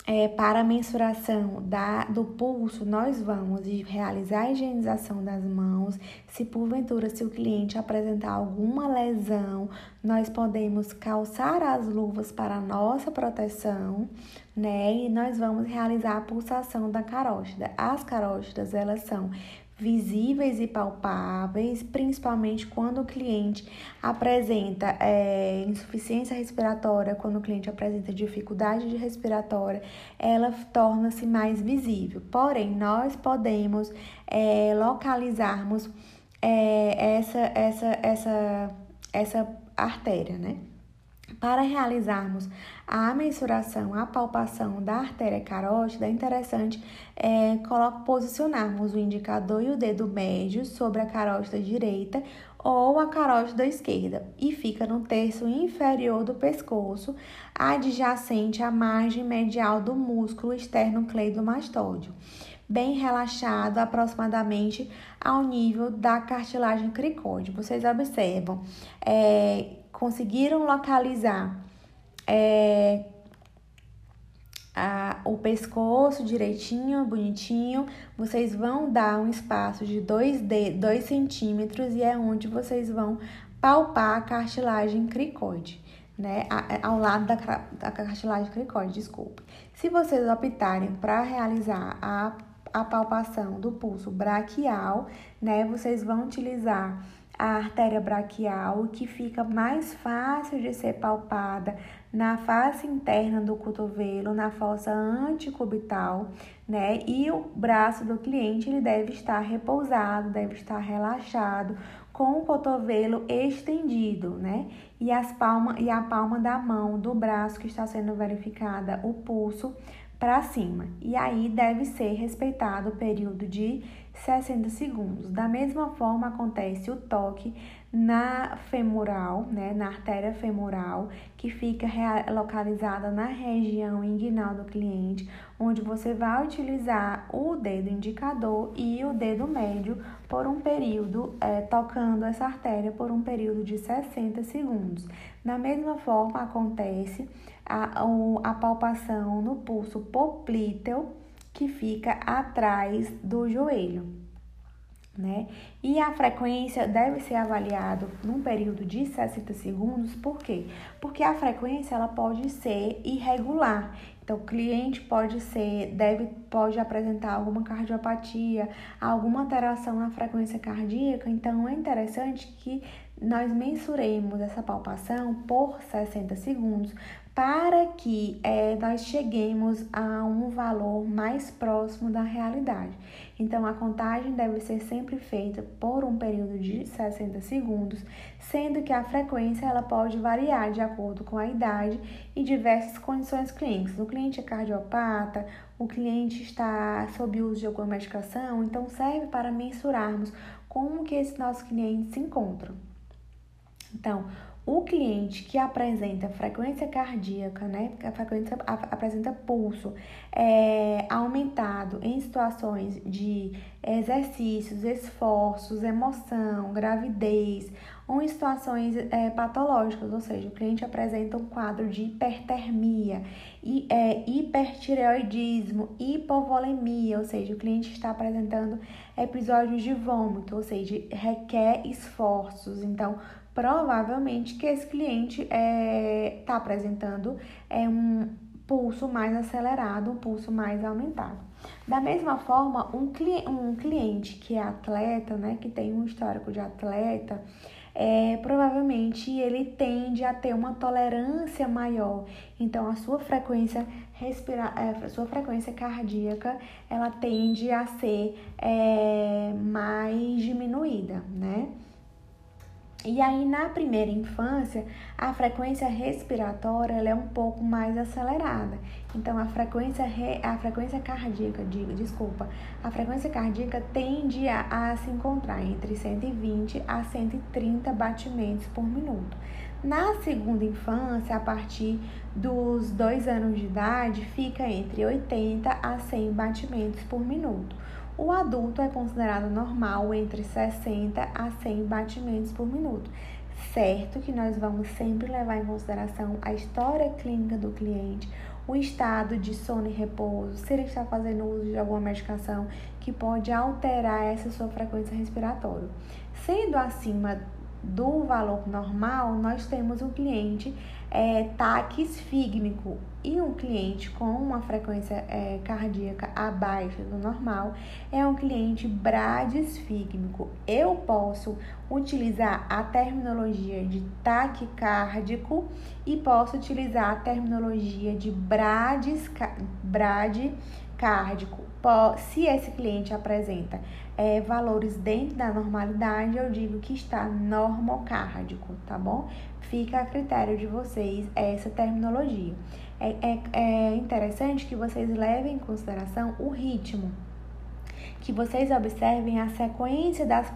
Speaker 1: É, para a mensuração da, do pulso, nós vamos realizar a higienização das mãos. Se porventura, se o cliente apresentar alguma lesão, nós podemos calçar as luvas para nossa proteção, né? E nós vamos realizar a pulsação da carótida. As carótidas, elas são visíveis e palpáveis, principalmente quando o cliente apresenta é, insuficiência respiratória, quando o cliente apresenta dificuldade de respiratória, ela torna-se mais visível. Porém, nós podemos é, localizarmos é, essa, essa, essa, essa artéria, né? Para realizarmos a mensuração, a palpação da artéria carótida, é interessante é, posicionarmos o indicador e o dedo médio sobre a carótida direita ou a carótida esquerda e fica no terço inferior do pescoço, adjacente à margem medial do músculo externo cleidomastóide, bem relaxado aproximadamente ao nível da cartilagem cricóide. Vocês observam, é, conseguiram localizar é, a, o pescoço direitinho, bonitinho, vocês vão dar um espaço de 2 centímetros e é onde vocês vão palpar a cartilagem cricoide, né? ao lado da, da cartilagem cricoide, desculpa. Se vocês optarem para realizar a, a palpação do pulso braquial, né? Vocês vão utilizar a artéria braquial, que fica mais fácil de ser palpada na face interna do cotovelo, na fossa anticubital, né? E o braço do cliente ele deve estar repousado, deve estar relaxado, com o cotovelo estendido, né? E as palmas e a palma da mão do braço que está sendo verificada o pulso para cima. E aí deve ser respeitado o período de 60 segundos. Da mesma forma acontece o toque na femoral, né, na artéria femoral, que fica localizada na região inguinal do cliente, onde você vai utilizar o dedo indicador e o dedo médio por um período, é, tocando essa artéria por um período de 60 segundos. Da mesma forma acontece a, a palpação no pulso poplíteo, que fica atrás do joelho. Né? E a frequência deve ser avaliado num período de 60 segundos, por quê? Porque a frequência ela pode ser irregular. Então, o cliente pode ser, deve, pode apresentar alguma cardiopatia, alguma alteração na frequência cardíaca. Então, é interessante que nós mensuremos essa palpação por 60 segundos para que é, nós cheguemos a um valor mais próximo da realidade. Então, a contagem deve ser sempre feita por um período de 60 segundos, sendo que a frequência ela pode variar de acordo com a idade e diversas condições clínicas. O cliente é cardiopata, o cliente está sob uso de alguma medicação, então serve para mensurarmos como que esse nosso cliente se encontra. Então, o cliente que apresenta frequência cardíaca, né, a frequência apresenta pulso é, aumentado em situações de exercícios, esforços, emoção, gravidez ou em situações é, patológicas, ou seja, o cliente apresenta um quadro de hipertermia, e, é, hipertireoidismo, hipovolemia, ou seja, o cliente está apresentando episódios de vômito, ou seja, requer esforços. Então, provavelmente que esse cliente está é, tá apresentando é, um pulso mais acelerado, um pulso mais aumentado. Da mesma forma, um, cli um cliente que é atleta, né, que tem um histórico de atleta, é, provavelmente ele tende a ter uma tolerância maior. Então, a sua frequência respira é, a sua frequência cardíaca, ela tende a ser é, mais diminuída, né? E aí, na primeira infância, a frequência respiratória é um pouco mais acelerada. Então, a frequência, re, a frequência cardíaca, diga, desculpa, a frequência cardíaca tende a, a se encontrar entre 120 a 130 batimentos por minuto. Na segunda infância, a partir dos dois anos de idade, fica entre 80 a 100 batimentos por minuto. O adulto é considerado normal entre 60 a 100 batimentos por minuto, certo que nós vamos sempre levar em consideração a história clínica do cliente, o estado de sono e repouso, se ele está fazendo uso de alguma medicação que pode alterar essa sua frequência respiratória. Sendo acima do valor normal, nós temos um cliente é, taquisfígmico e um cliente com uma frequência é, cardíaca abaixo do normal é um cliente bradisfígmico. Eu posso utilizar a terminologia de taquicárdico e posso utilizar a terminologia de bradicárdico. Se esse cliente apresenta é, valores dentro da normalidade, eu digo que está normocárdico, tá bom? Fica a critério de vocês essa terminologia. É, é, é interessante que vocês levem em consideração o ritmo que vocês observem a sequência das,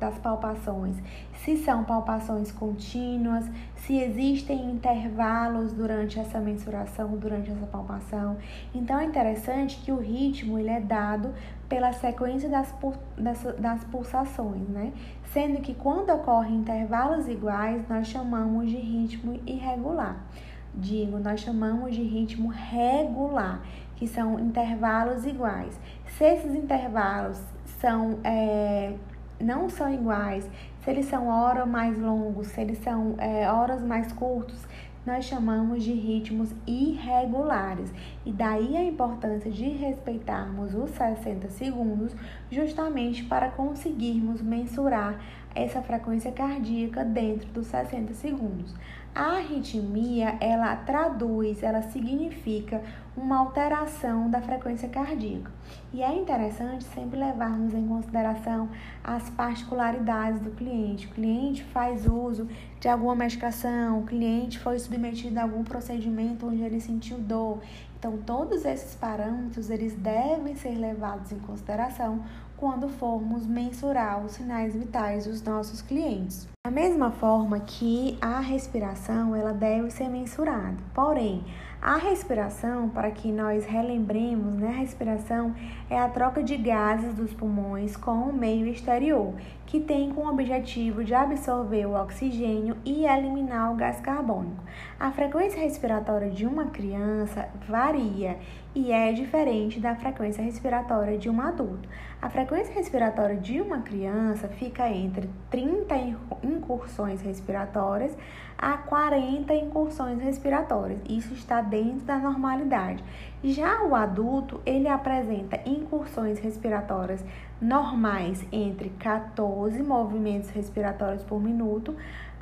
Speaker 1: das palpações, se são palpações contínuas, se existem intervalos durante essa mensuração, durante essa palpação. Então é interessante que o ritmo ele é dado pela sequência das, das, das pulsações, né? Sendo que quando ocorrem intervalos iguais, nós chamamos de ritmo irregular. Digo, nós chamamos de ritmo regular, que são intervalos iguais. Se esses intervalos são, é, não são iguais, se eles são horas mais longos, se eles são é, horas mais curtos, nós chamamos de ritmos irregulares. E daí a importância de respeitarmos os 60 segundos, justamente para conseguirmos mensurar essa frequência cardíaca dentro dos 60 segundos. A arritmia, ela traduz, ela significa uma alteração da frequência cardíaca. E é interessante sempre levarmos em consideração as particularidades do cliente. O cliente faz uso de alguma medicação, o cliente foi submetido a algum procedimento onde ele sentiu dor. Então, todos esses parâmetros, eles devem ser levados em consideração quando formos mensurar os sinais vitais dos nossos clientes. Da mesma forma que a respiração, ela deve ser mensurada. Porém, a respiração, para que nós relembremos, né, a respiração é a troca de gases dos pulmões com o meio exterior, que tem como objetivo de absorver o oxigênio e eliminar o gás carbônico. A frequência respiratória de uma criança varia e é diferente da frequência respiratória de um adulto. A frequência respiratória de uma criança fica entre 30 incursões respiratórias a 40 incursões respiratórias. Isso está dentro da normalidade. Já o adulto, ele apresenta incursões respiratórias normais entre 14 movimentos respiratórios por minuto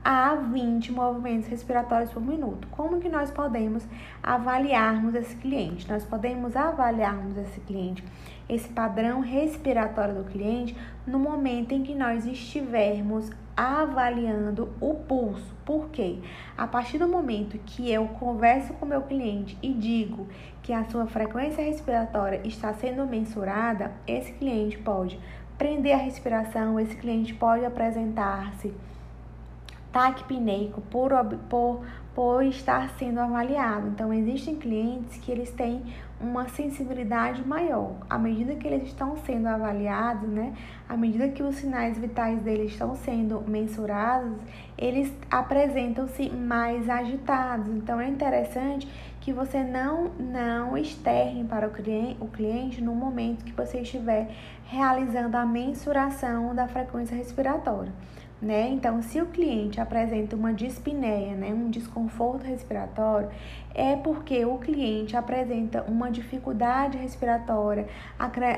Speaker 1: a 20 movimentos respiratórios por minuto. Como que nós podemos avaliarmos esse cliente? Nós podemos avaliarmos esse cliente, esse padrão respiratório do cliente, no momento em que nós estivermos avaliando o pulso. Por quê? A partir do momento que eu converso com meu cliente e digo que a sua frequência respiratória está sendo mensurada, esse cliente pode prender a respiração, esse cliente pode apresentar-se taquipneico por, por, por estar sendo avaliado. Então, existem clientes que eles têm uma sensibilidade maior. À medida que eles estão sendo avaliados, né, à medida que os sinais vitais deles estão sendo mensurados, eles apresentam-se mais agitados. Então, é interessante que você não, não externe para o cliente, o cliente no momento que você estiver realizando a mensuração da frequência respiratória né? Então, se o cliente apresenta uma dispneia, né, um desconforto respiratório, é porque o cliente apresenta uma dificuldade respiratória,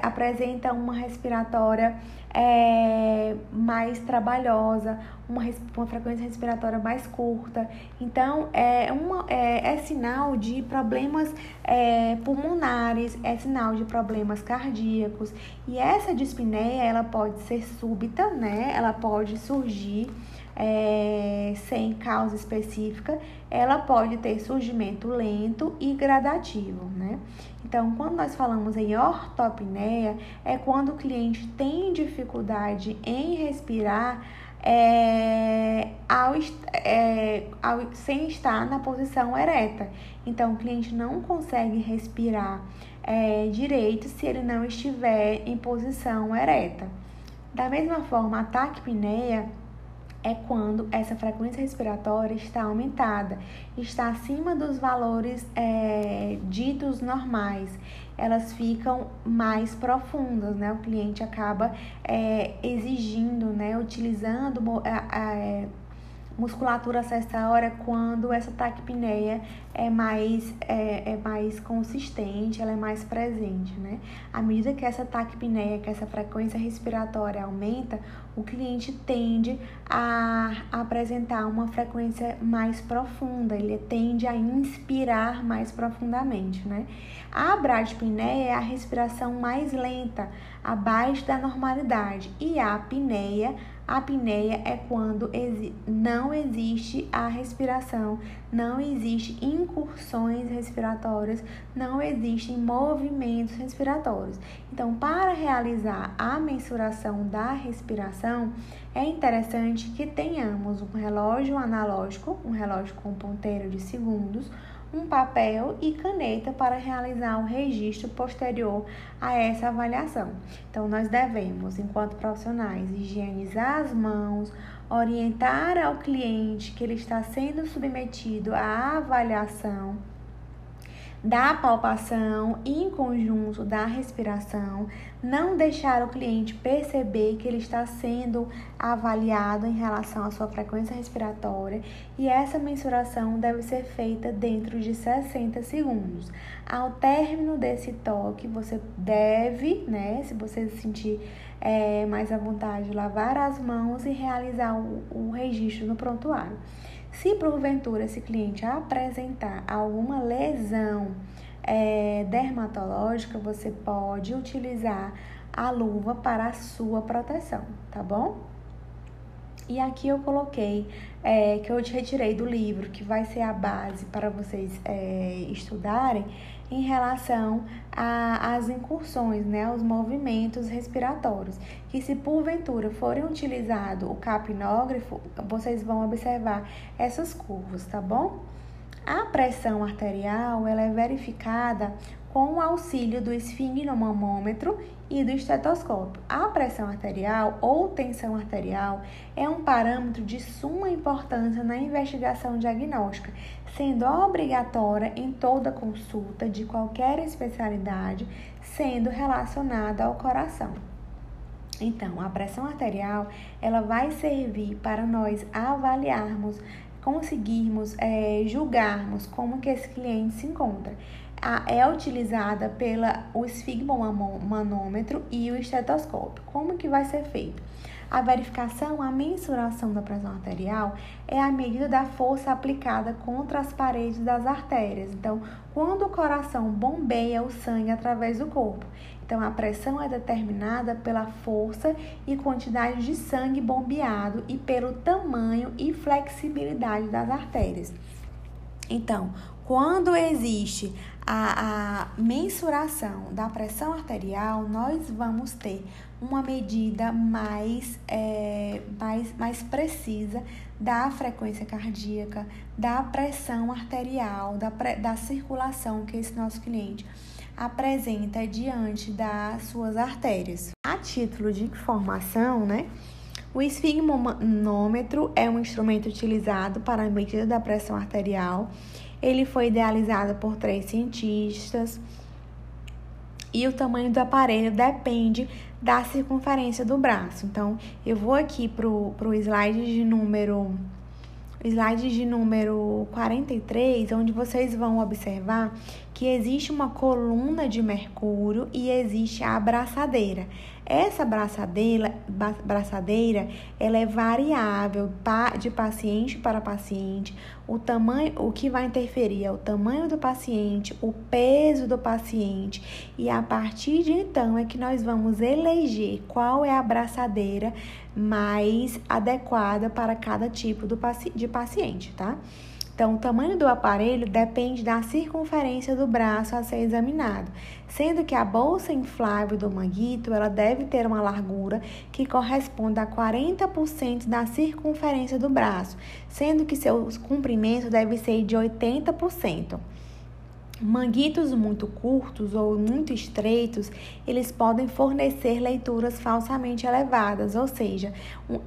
Speaker 1: apresenta uma respiratória é, mais trabalhosa, uma, uma frequência respiratória mais curta. Então, é, uma, é, é sinal de problemas é, pulmonares, é sinal de problemas cardíacos. E essa dispneia, ela pode ser súbita, né? Ela pode surgir é, sem causa específica, ela pode ter surgimento lento e gradativo, né? Então, quando nós falamos em ortopneia, é quando o cliente tem dificuldade em respirar é, ao, é, ao, sem estar na posição ereta. Então, o cliente não consegue respirar é, direito se ele não estiver em posição ereta. Da mesma forma, a taquipneia é quando essa frequência respiratória está aumentada, está acima dos valores é, ditos normais. Elas ficam mais profundas, né? O cliente acaba é, exigindo, né? Utilizando é, musculatura acessória quando essa taquipneia é mais, é, é, mais consistente, ela é mais presente, né? À medida que essa taquipneia, que essa frequência respiratória aumenta, o cliente tende a apresentar uma frequência mais profunda, ele tende a inspirar mais profundamente, né? A bradipneia é a respiração mais lenta, abaixo da normalidade, e a apneia a apneia é quando não existe a respiração, não existe incursões respiratórias, não existem movimentos respiratórios. Então, para realizar a mensuração da respiração, é interessante que tenhamos um relógio analógico, um relógio com ponteiro de segundos, um papel e caneta para realizar o registro posterior a essa avaliação. Então, nós devemos, enquanto profissionais, higienizar as mãos, orientar ao cliente que ele está sendo submetido à avaliação da palpação e em conjunto da respiração, não deixar o cliente perceber que ele está sendo avaliado em relação à sua frequência respiratória e essa mensuração deve ser feita dentro de 60 segundos. Ao término desse toque, você deve, né, se você se sentir é, mais à vontade, lavar as mãos e realizar o, o registro no prontuário. Se porventura esse cliente apresentar alguma lesão é, dermatológica, você pode utilizar a luva para a sua proteção, tá bom? E aqui eu coloquei é, que eu te retirei do livro, que vai ser a base para vocês é, estudarem em relação às incursões, né, aos movimentos respiratórios, que se porventura forem utilizado o capnógrafo, vocês vão observar essas curvas, tá bom? A pressão arterial ela é verificada com o auxílio do esfigmomômetro e do estetoscópio. A pressão arterial ou tensão arterial é um parâmetro de suma importância na investigação diagnóstica, sendo obrigatória em toda consulta de qualquer especialidade, sendo relacionada ao coração. Então, a pressão arterial ela vai servir para nós avaliarmos, conseguirmos é, julgarmos como que esse cliente se encontra é utilizada pela o esfigmomanômetro e o estetoscópio. Como que vai ser feito? A verificação, a mensuração da pressão arterial é a medida da força aplicada contra as paredes das artérias. Então, quando o coração bombeia o sangue através do corpo. Então, a pressão é determinada pela força e quantidade de sangue bombeado e pelo tamanho e flexibilidade das artérias. Então, quando existe a, a, mensuração da pressão arterial, nós vamos ter uma medida mais, é, mais, mais precisa da frequência cardíaca, da pressão arterial, da, da circulação que esse nosso cliente apresenta diante das suas artérias. A título de informação, né? O esfigmonômetro é um instrumento utilizado para a medida da pressão arterial ele foi idealizado por três cientistas e o tamanho do aparelho depende da circunferência do braço. Então, eu vou aqui para o slide de número slide de número 43, onde vocês vão observar que existe uma coluna de mercúrio e existe a abraçadeira. Essa braçadeira, braçadeira ela é variável de paciente para paciente. O tamanho, o que vai interferir é o tamanho do paciente, o peso do paciente e a partir de então é que nós vamos eleger qual é a braçadeira mais adequada para cada tipo de paciente, tá? Então, o tamanho do aparelho depende da circunferência do braço a ser examinado, sendo que a bolsa inflável do manguito ela deve ter uma largura que corresponda a 40% da circunferência do braço, sendo que seu comprimento deve ser de 80%. Manguitos muito curtos ou muito estreitos, eles podem fornecer leituras falsamente elevadas, ou seja,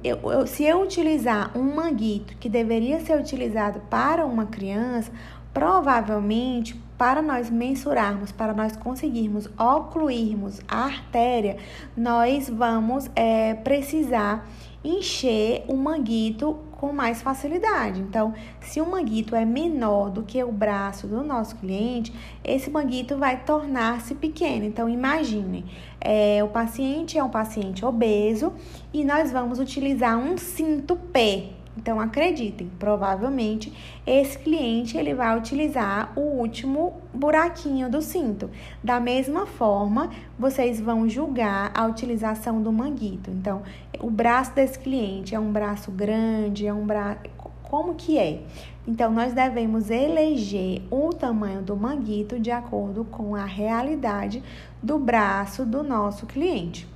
Speaker 1: eu, eu, se eu utilizar um manguito que deveria ser utilizado para uma criança, provavelmente para nós mensurarmos, para nós conseguirmos ocluirmos a artéria, nós vamos é, precisar encher o manguito com mais facilidade. Então, se o manguito é menor do que o braço do nosso cliente, esse manguito vai tornar-se pequeno. Então, imaginem, é, o paciente é um paciente obeso e nós vamos utilizar um cinto P, então acreditem, provavelmente esse cliente ele vai utilizar o último buraquinho do cinto. Da mesma forma, vocês vão julgar a utilização do manguito. Então, o braço desse cliente é um braço grande, é um braço como que é? Então, nós devemos eleger o tamanho do manguito de acordo com a realidade do braço do nosso cliente.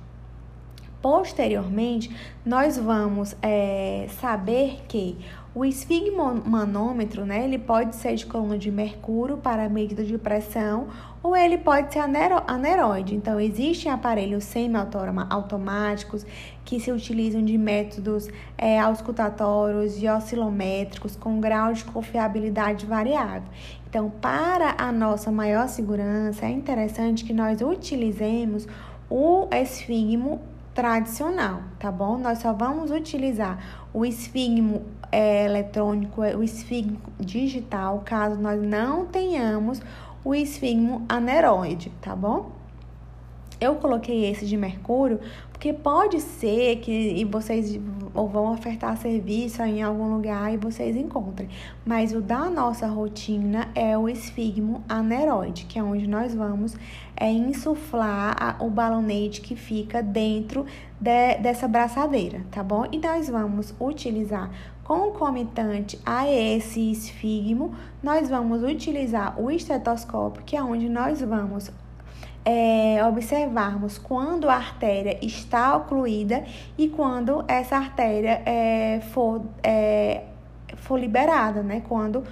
Speaker 1: Posteriormente, nós vamos é, saber que o esfigmomanômetro, né, ele pode ser de coluna de mercúrio para medida de pressão ou ele pode ser aneroide. Então, existem aparelhos semi-automáticos que se utilizam de métodos é, auscultatórios e oscilométricos com grau de confiabilidade variável. Então, para a nossa maior segurança, é interessante que nós utilizemos o esfigmo tradicional, tá bom? Nós só vamos utilizar o esfigmo é, eletrônico, o esfigmo digital, caso nós não tenhamos o esfigmo aneroide, tá bom? Eu coloquei esse de mercúrio porque pode ser que vocês vão ofertar serviço em algum lugar e vocês encontrem. Mas o da nossa rotina é o esfigmo aneroide, que é onde nós vamos é, insuflar a, o balonete que fica dentro de, dessa braçadeira, tá bom? E nós vamos utilizar concomitante a esse esfigmo, nós vamos utilizar o estetoscópio, que é onde nós vamos é, observarmos quando a artéria está ocluída e quando essa artéria é, for, é, for liberada, né? Quando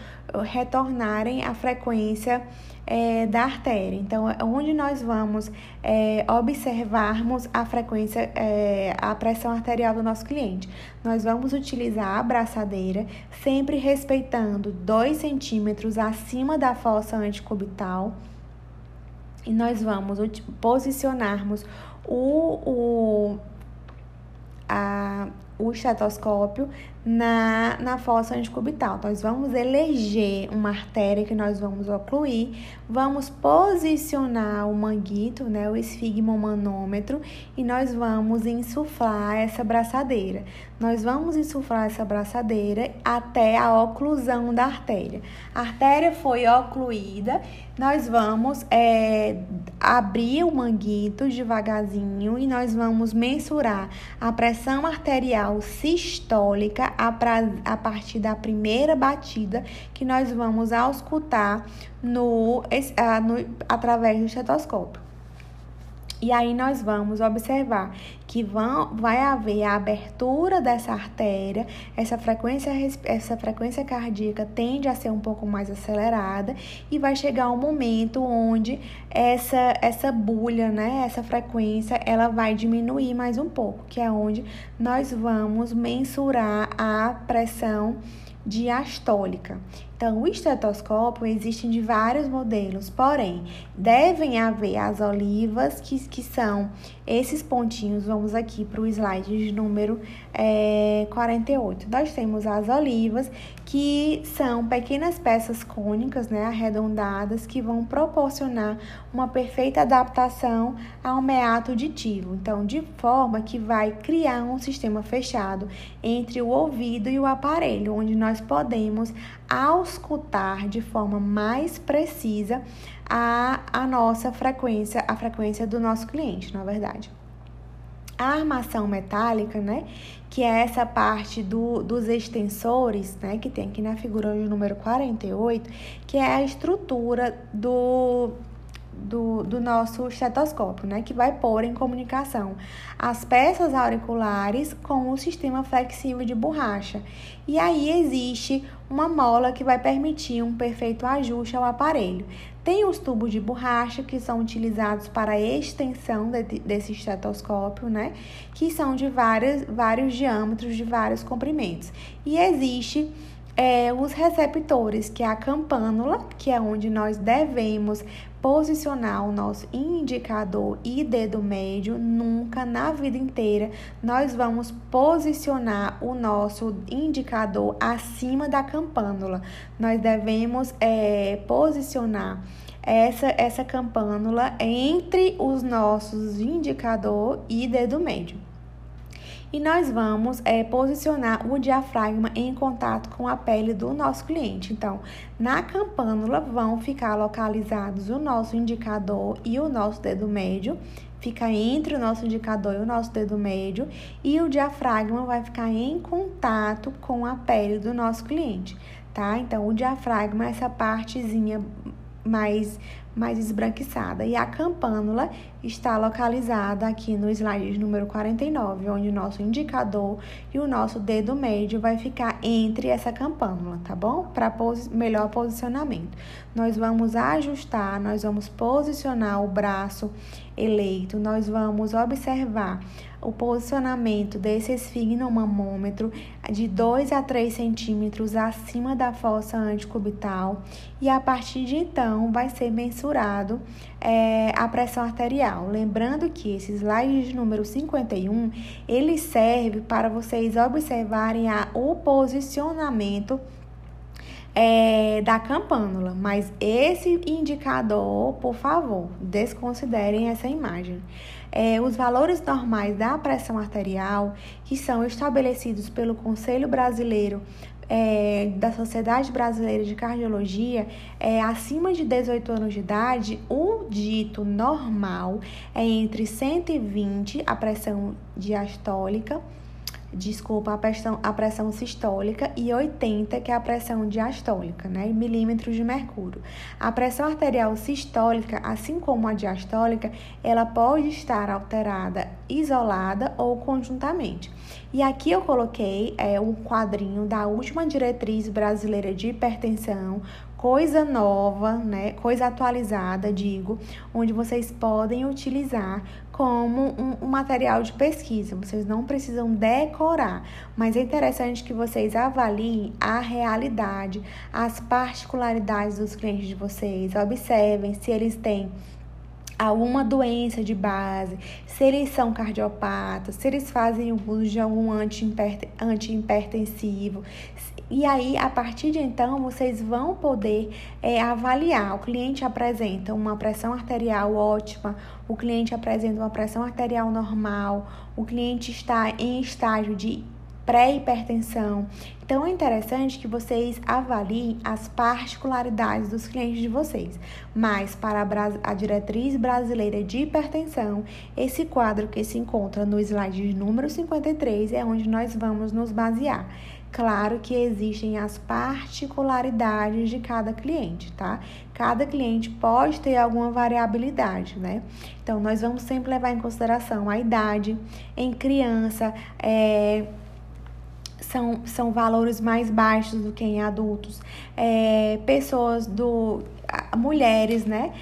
Speaker 1: retornarem a frequência é, da artéria. Então, é onde nós vamos é, observarmos a frequência, é, a pressão arterial do nosso cliente. Nós vamos utilizar a abraçadeira, sempre respeitando 2 centímetros acima da fossa anticubital e nós vamos posicionarmos o, o, a, o estetoscópio na, na fossa anticubital. Nós vamos eleger uma artéria que nós vamos ocluir, vamos posicionar o manguito, né, o esfigmomanômetro, e nós vamos insuflar essa braçadeira. Nós vamos insuflar essa braçadeira até a oclusão da artéria. A artéria foi ocluída, nós vamos é, abrir o manguito devagarzinho e nós vamos mensurar a pressão arterial sistólica a, pra, a partir da primeira batida que nós vamos auscultar no, no, através do estetoscópio. E aí nós vamos observar que vão, vai haver a abertura dessa artéria, essa frequência, essa frequência cardíaca tende a ser um pouco mais acelerada e vai chegar um momento onde essa, essa bulha, né, essa frequência, ela vai diminuir mais um pouco, que é onde nós vamos mensurar a pressão diastólica. Então, o estetoscópio existem de vários modelos, porém, devem haver as olivas, que, que são esses pontinhos. Vamos aqui para o slide de número é, 48. Nós temos as olivas, que são pequenas peças cônicas, né, arredondadas, que vão proporcionar uma perfeita adaptação ao meato auditivo. Então, de forma que vai criar um sistema fechado entre o ouvido e o aparelho, onde nós podemos auscultar de forma mais precisa a, a nossa frequência, a frequência do nosso cliente, na verdade. A armação metálica, né, que é essa parte do, dos extensores, né, que tem aqui na figura de número 48, que é a estrutura do, do, do nosso estetoscópio, né? Que vai pôr em comunicação as peças auriculares com o sistema flexível de borracha. E aí existe uma mola que vai permitir um perfeito ajuste ao aparelho. Tem os tubos de borracha que são utilizados para a extensão de, desse estetoscópio, né? Que são de várias, vários diâmetros, de vários comprimentos. E existe é, os receptores, que é a campânula, que é onde nós devemos posicionar o nosso indicador e dedo médio, nunca na vida inteira nós vamos posicionar o nosso indicador acima da campânula. Nós devemos é, posicionar essa, essa campânula entre os nossos indicador e dedo médio e nós vamos é, posicionar o diafragma em contato com a pele do nosso cliente. Então, na campânula vão ficar localizados o nosso indicador e o nosso dedo médio, fica entre o nosso indicador e o nosso dedo médio, e o diafragma vai ficar em contato com a pele do nosso cliente, tá? Então, o diafragma é essa partezinha mais mais esbranquiçada. E a campânula está localizada aqui no slide número 49, onde o nosso indicador e o nosso dedo médio vai ficar entre essa campânula, tá bom? Para posi melhor posicionamento. Nós vamos ajustar, nós vamos posicionar o braço eleito, nós vamos observar o posicionamento desse esfignomamômetro de 2 a 3 centímetros acima da fossa anticubital e a partir de então vai ser mensurado é, a pressão arterial. Lembrando que esse slide de número 51, ele serve para vocês observarem a, o posicionamento é, da campânula, mas esse indicador, por favor, desconsiderem essa imagem. É, os valores normais da pressão arterial, que são estabelecidos pelo Conselho Brasileiro é, da Sociedade Brasileira de Cardiologia, é, acima de 18 anos de idade, o dito normal é entre 120 a pressão diastólica desculpa, a pressão, a pressão sistólica e 80, que é a pressão diastólica, né, em milímetros de mercúrio. A pressão arterial sistólica, assim como a diastólica, ela pode estar alterada isolada ou conjuntamente. E aqui eu coloquei é, um quadrinho da última diretriz brasileira de hipertensão, coisa nova, né, coisa atualizada, digo, onde vocês podem utilizar como um, um, material de pesquisa. Vocês não precisam decorar, mas é interessante que vocês avaliem a realidade, as particularidades dos clientes de vocês, observem se eles têm alguma doença de base, se eles são cardiopatas, se eles fazem uso de algum antihipertensivo, e aí, a partir de então, vocês vão poder é, avaliar. O cliente apresenta uma pressão arterial ótima, o cliente apresenta uma pressão arterial normal, o cliente está em estágio de pré-hipertensão. Então, é interessante que vocês avaliem as particularidades dos clientes de vocês. Mas, para a diretriz brasileira de hipertensão, esse quadro que se encontra no slide número 53 é onde nós vamos nos basear. Claro que existem as particularidades de cada cliente, tá? Cada cliente pode ter alguma variabilidade, né? Então, nós vamos sempre levar em consideração a idade. Em criança, é, são, são valores mais baixos do que em adultos. É, pessoas do. mulheres, né?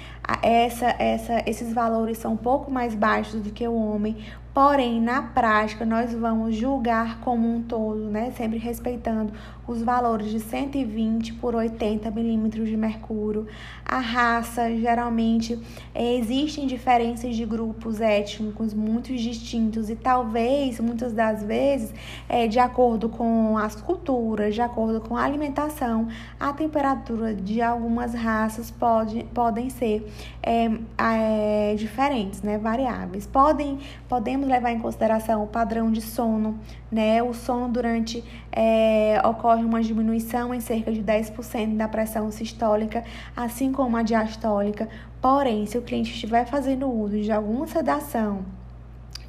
Speaker 1: Essa, essa, esses valores são um pouco mais baixos do que o homem. Porém, na prática, nós vamos julgar como um todo, né? Sempre respeitando os valores de 120 por 80 milímetros de mercúrio. A raça, geralmente, é, existem diferenças de grupos étnicos muito distintos e talvez, muitas das vezes, é, de acordo com as culturas, de acordo com a alimentação, a temperatura de algumas raças pode, podem ser é, é, diferentes, né? Variáveis. Podem, podemos levar em consideração o padrão de sono, né? O sono durante é, ocorre uma diminuição em cerca de 10% da pressão sistólica, assim como a diastólica. Porém, se o cliente estiver fazendo uso de alguma sedação,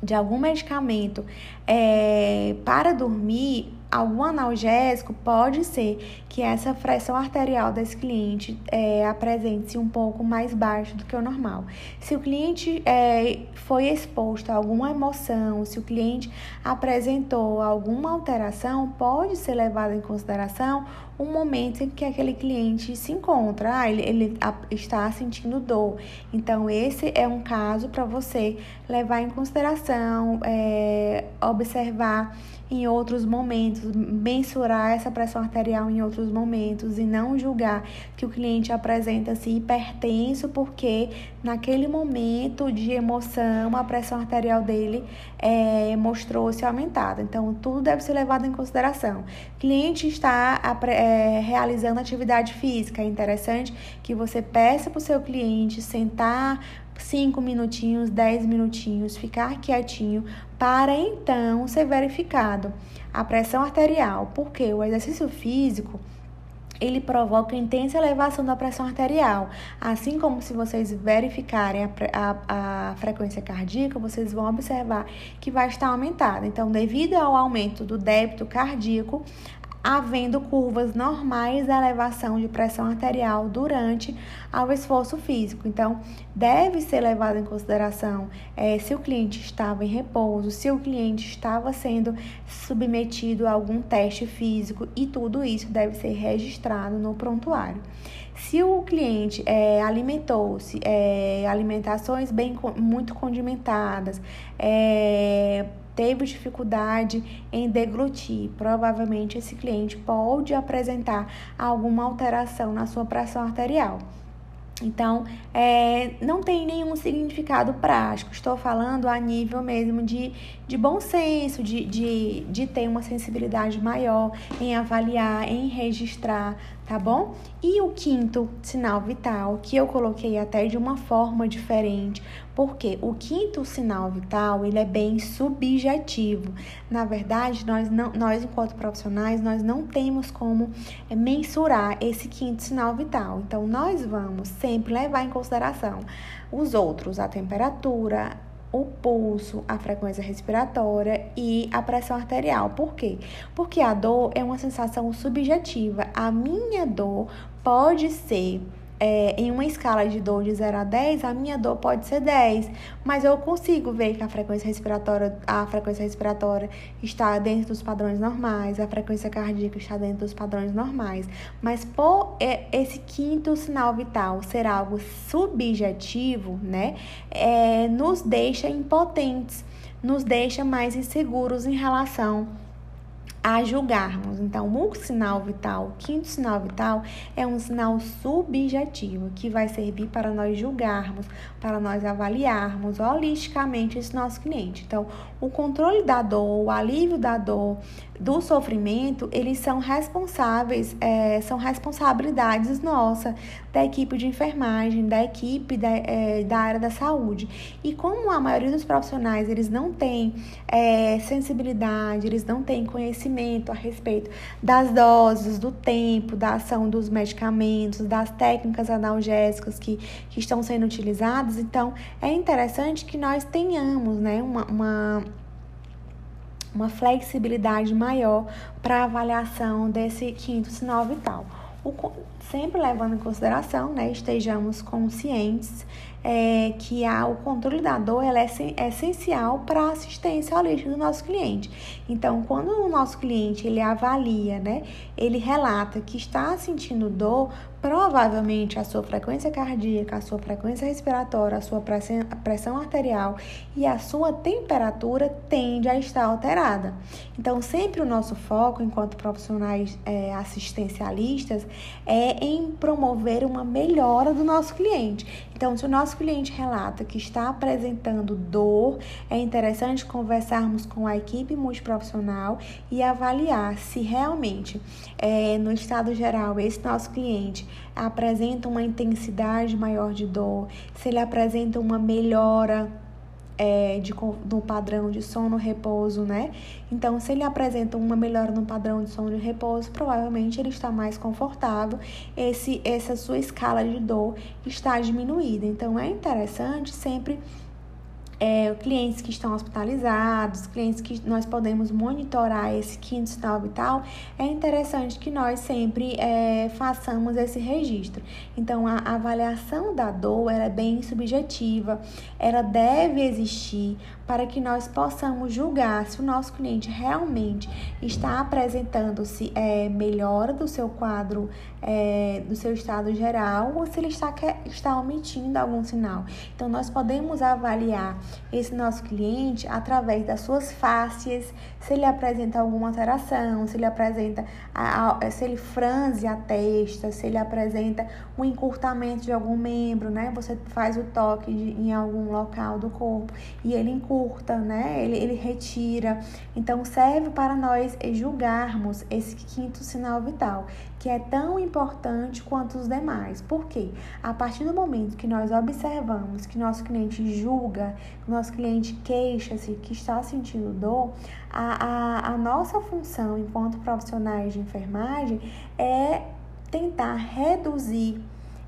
Speaker 1: de algum medicamento é, para dormir, algum analgésico, pode ser que essa pressão arterial desse cliente é, apresente-se um pouco mais baixa do que o normal. Se o cliente é, foi exposto a alguma emoção, se o cliente apresentou alguma alteração, pode ser levado em consideração o momento em que aquele cliente se encontra. Ah, ele, ele está sentindo dor. Então, esse é um caso para você levar em consideração, é, observar em outros momentos, mensurar essa pressão arterial em outros momentos e não julgar que o cliente apresenta-se hipertenso porque naquele momento de emoção a pressão arterial dele é, mostrou-se aumentada. Então, tudo deve ser levado em consideração. O cliente está é, realizando atividade física, é interessante que você peça para o seu cliente sentar 5 minutinhos, 10 minutinhos, ficar quietinho para então ser verificado a pressão arterial, porque o exercício físico ele provoca intensa elevação da pressão arterial. Assim como se vocês verificarem a, a, a, frequência cardíaca, vocês vão observar que vai estar aumentada. Então, devido ao aumento do débito cardíaco, havendo curvas normais da elevação de pressão arterial durante ao esforço físico. Então, deve ser levado em consideração é, se o cliente estava em repouso, se o cliente estava sendo submetido a algum teste físico e tudo isso deve ser registrado no prontuário. Se o cliente é, alimentou-se, é, alimentações bem muito condimentadas, é, teve dificuldade em deglutir, provavelmente esse cliente pode apresentar alguma alteração na sua pressão arterial. Então, é, não tem nenhum significado prático. Estou falando a nível mesmo de, de bom senso, de, de, de ter uma sensibilidade maior em avaliar, em registrar, tá bom? E o quinto sinal vital, que eu coloquei até de uma forma diferente, porque o quinto sinal vital, ele é bem subjetivo. Na verdade, nós, não, nós enquanto profissionais, nós não temos como é, mensurar esse quinto sinal vital. Então, nós vamos sempre levar em consideração os outros, a temperatura, o pulso, a frequência respiratória e a pressão arterial. Por quê? Porque a dor é uma sensação subjetiva. A minha dor pode ser é, em uma escala de dor de 0 a 10, a minha dor pode ser 10, mas eu consigo ver que a frequência respiratória, a frequência respiratória está dentro dos padrões normais, a frequência cardíaca está dentro dos padrões normais. Mas por esse quinto sinal vital ser algo subjetivo, né, é, nos deixa impotentes, nos deixa mais inseguros em relação a julgarmos. Então, o sinal vital, o quinto sinal vital, é um sinal subjetivo que vai servir para nós julgarmos, para nós avaliarmos holisticamente esse nosso cliente. Então, o controle da dor, o alívio da dor, do sofrimento, eles são responsáveis, é, são responsabilidades nossa, da equipe de enfermagem, da equipe da, é, da área da saúde. E como a maioria dos profissionais, eles não têm é, sensibilidade, eles não têm conhecimento a respeito das doses, do tempo, da ação dos medicamentos, das técnicas analgésicas que, que estão sendo utilizadas, então é interessante que nós tenhamos né, uma, uma uma flexibilidade maior para avaliação desse quinto sinal vital. O, sempre levando em consideração, né, estejamos conscientes é, que a, o controle da dor ela é, é essencial para a assistência holística do nosso cliente. Então, quando o nosso cliente ele avalia, né, ele relata que está sentindo dor, provavelmente a sua frequência cardíaca, a sua frequência respiratória, a sua pressão, arterial e a sua temperatura tende a estar alterada. Então, sempre o nosso foco, enquanto profissionais é, assistencialistas, é em promover uma melhora do nosso cliente. Então, se o nosso cliente relata que está apresentando dor, é interessante conversarmos com a equipe multiprofissional e avaliar se realmente, é, no estado geral, esse nosso cliente apresenta uma intensidade maior de dor, se ele apresenta uma melhora é, de, do padrão de sono repouso, né? Então, se ele apresenta uma melhora no padrão de sono e repouso, provavelmente ele está mais confortável, esse, essa sua escala de dor está diminuída. Então, é interessante sempre é, clientes que estão hospitalizados, clientes que nós podemos monitorar esse quinto sinal vital, é interessante que nós sempre é, façamos esse registro. Então, a avaliação da dor é bem subjetiva, ela deve existir para que nós possamos julgar se o nosso cliente realmente está apresentando-se é, melhora do seu quadro, é, do seu estado geral, ou se ele está, está omitindo algum sinal. Então, nós podemos avaliar esse nosso cliente através das suas fáscias, se ele apresenta alguma alteração, se ele apresenta, a, a, se ele franze a testa, se ele apresenta um encurtamento de algum membro, né? Você faz o toque de, em algum local do corpo e ele encurta, né? Ele, ele retira. Então, serve para nós julgarmos esse quinto sinal vital, que é tão importante quanto os demais. Por quê? A partir do momento que nós observamos que nosso cliente julga, que nosso cliente queixa-se, que está sentindo dor, a, a, a nossa função enquanto profissionais de enfermagem é tentar reduzir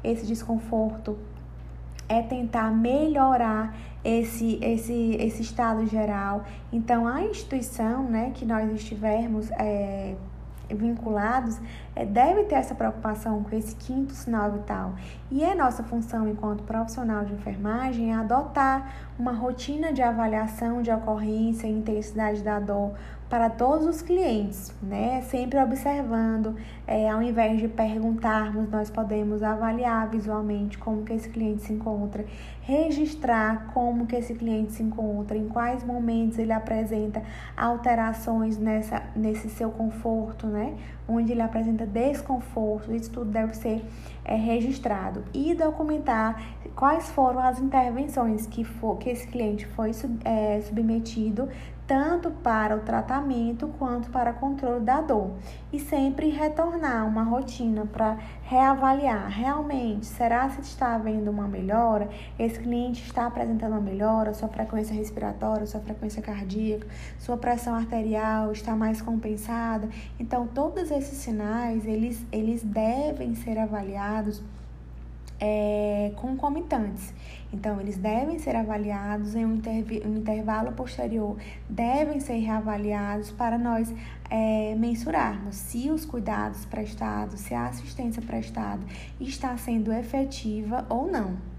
Speaker 1: esse desconforto, é tentar melhorar esse, esse, esse estado geral. Então, a instituição né, que nós estivermos é, vinculados é, deve ter essa preocupação com esse quinto sinal vital. E é nossa função, enquanto profissional de enfermagem, adotar uma rotina de avaliação de ocorrência e intensidade da dor para todos os clientes, né? Sempre observando, é, ao invés de perguntarmos, nós podemos avaliar visualmente como que esse cliente se encontra, registrar como que esse cliente se encontra, em quais momentos ele apresenta alterações nessa, nesse seu conforto, né? Onde ele apresenta desconforto, isso tudo deve ser é, registrado e documentar quais foram as intervenções que, for, que esse cliente foi é, submetido tanto para o tratamento quanto para controle da dor. E sempre retornar uma rotina para reavaliar realmente, será se está havendo uma melhora? Esse cliente está apresentando uma melhora, sua frequência respiratória, sua frequência cardíaca, sua pressão arterial está mais compensada? Então, todos esses sinais, eles, eles devem ser avaliados é, concomitantes. Então, eles devem ser avaliados em um, intervalo posterior, devem ser reavaliados para nós é, mensurarmos se os cuidados prestados, se a assistência prestada está sendo efetiva ou não.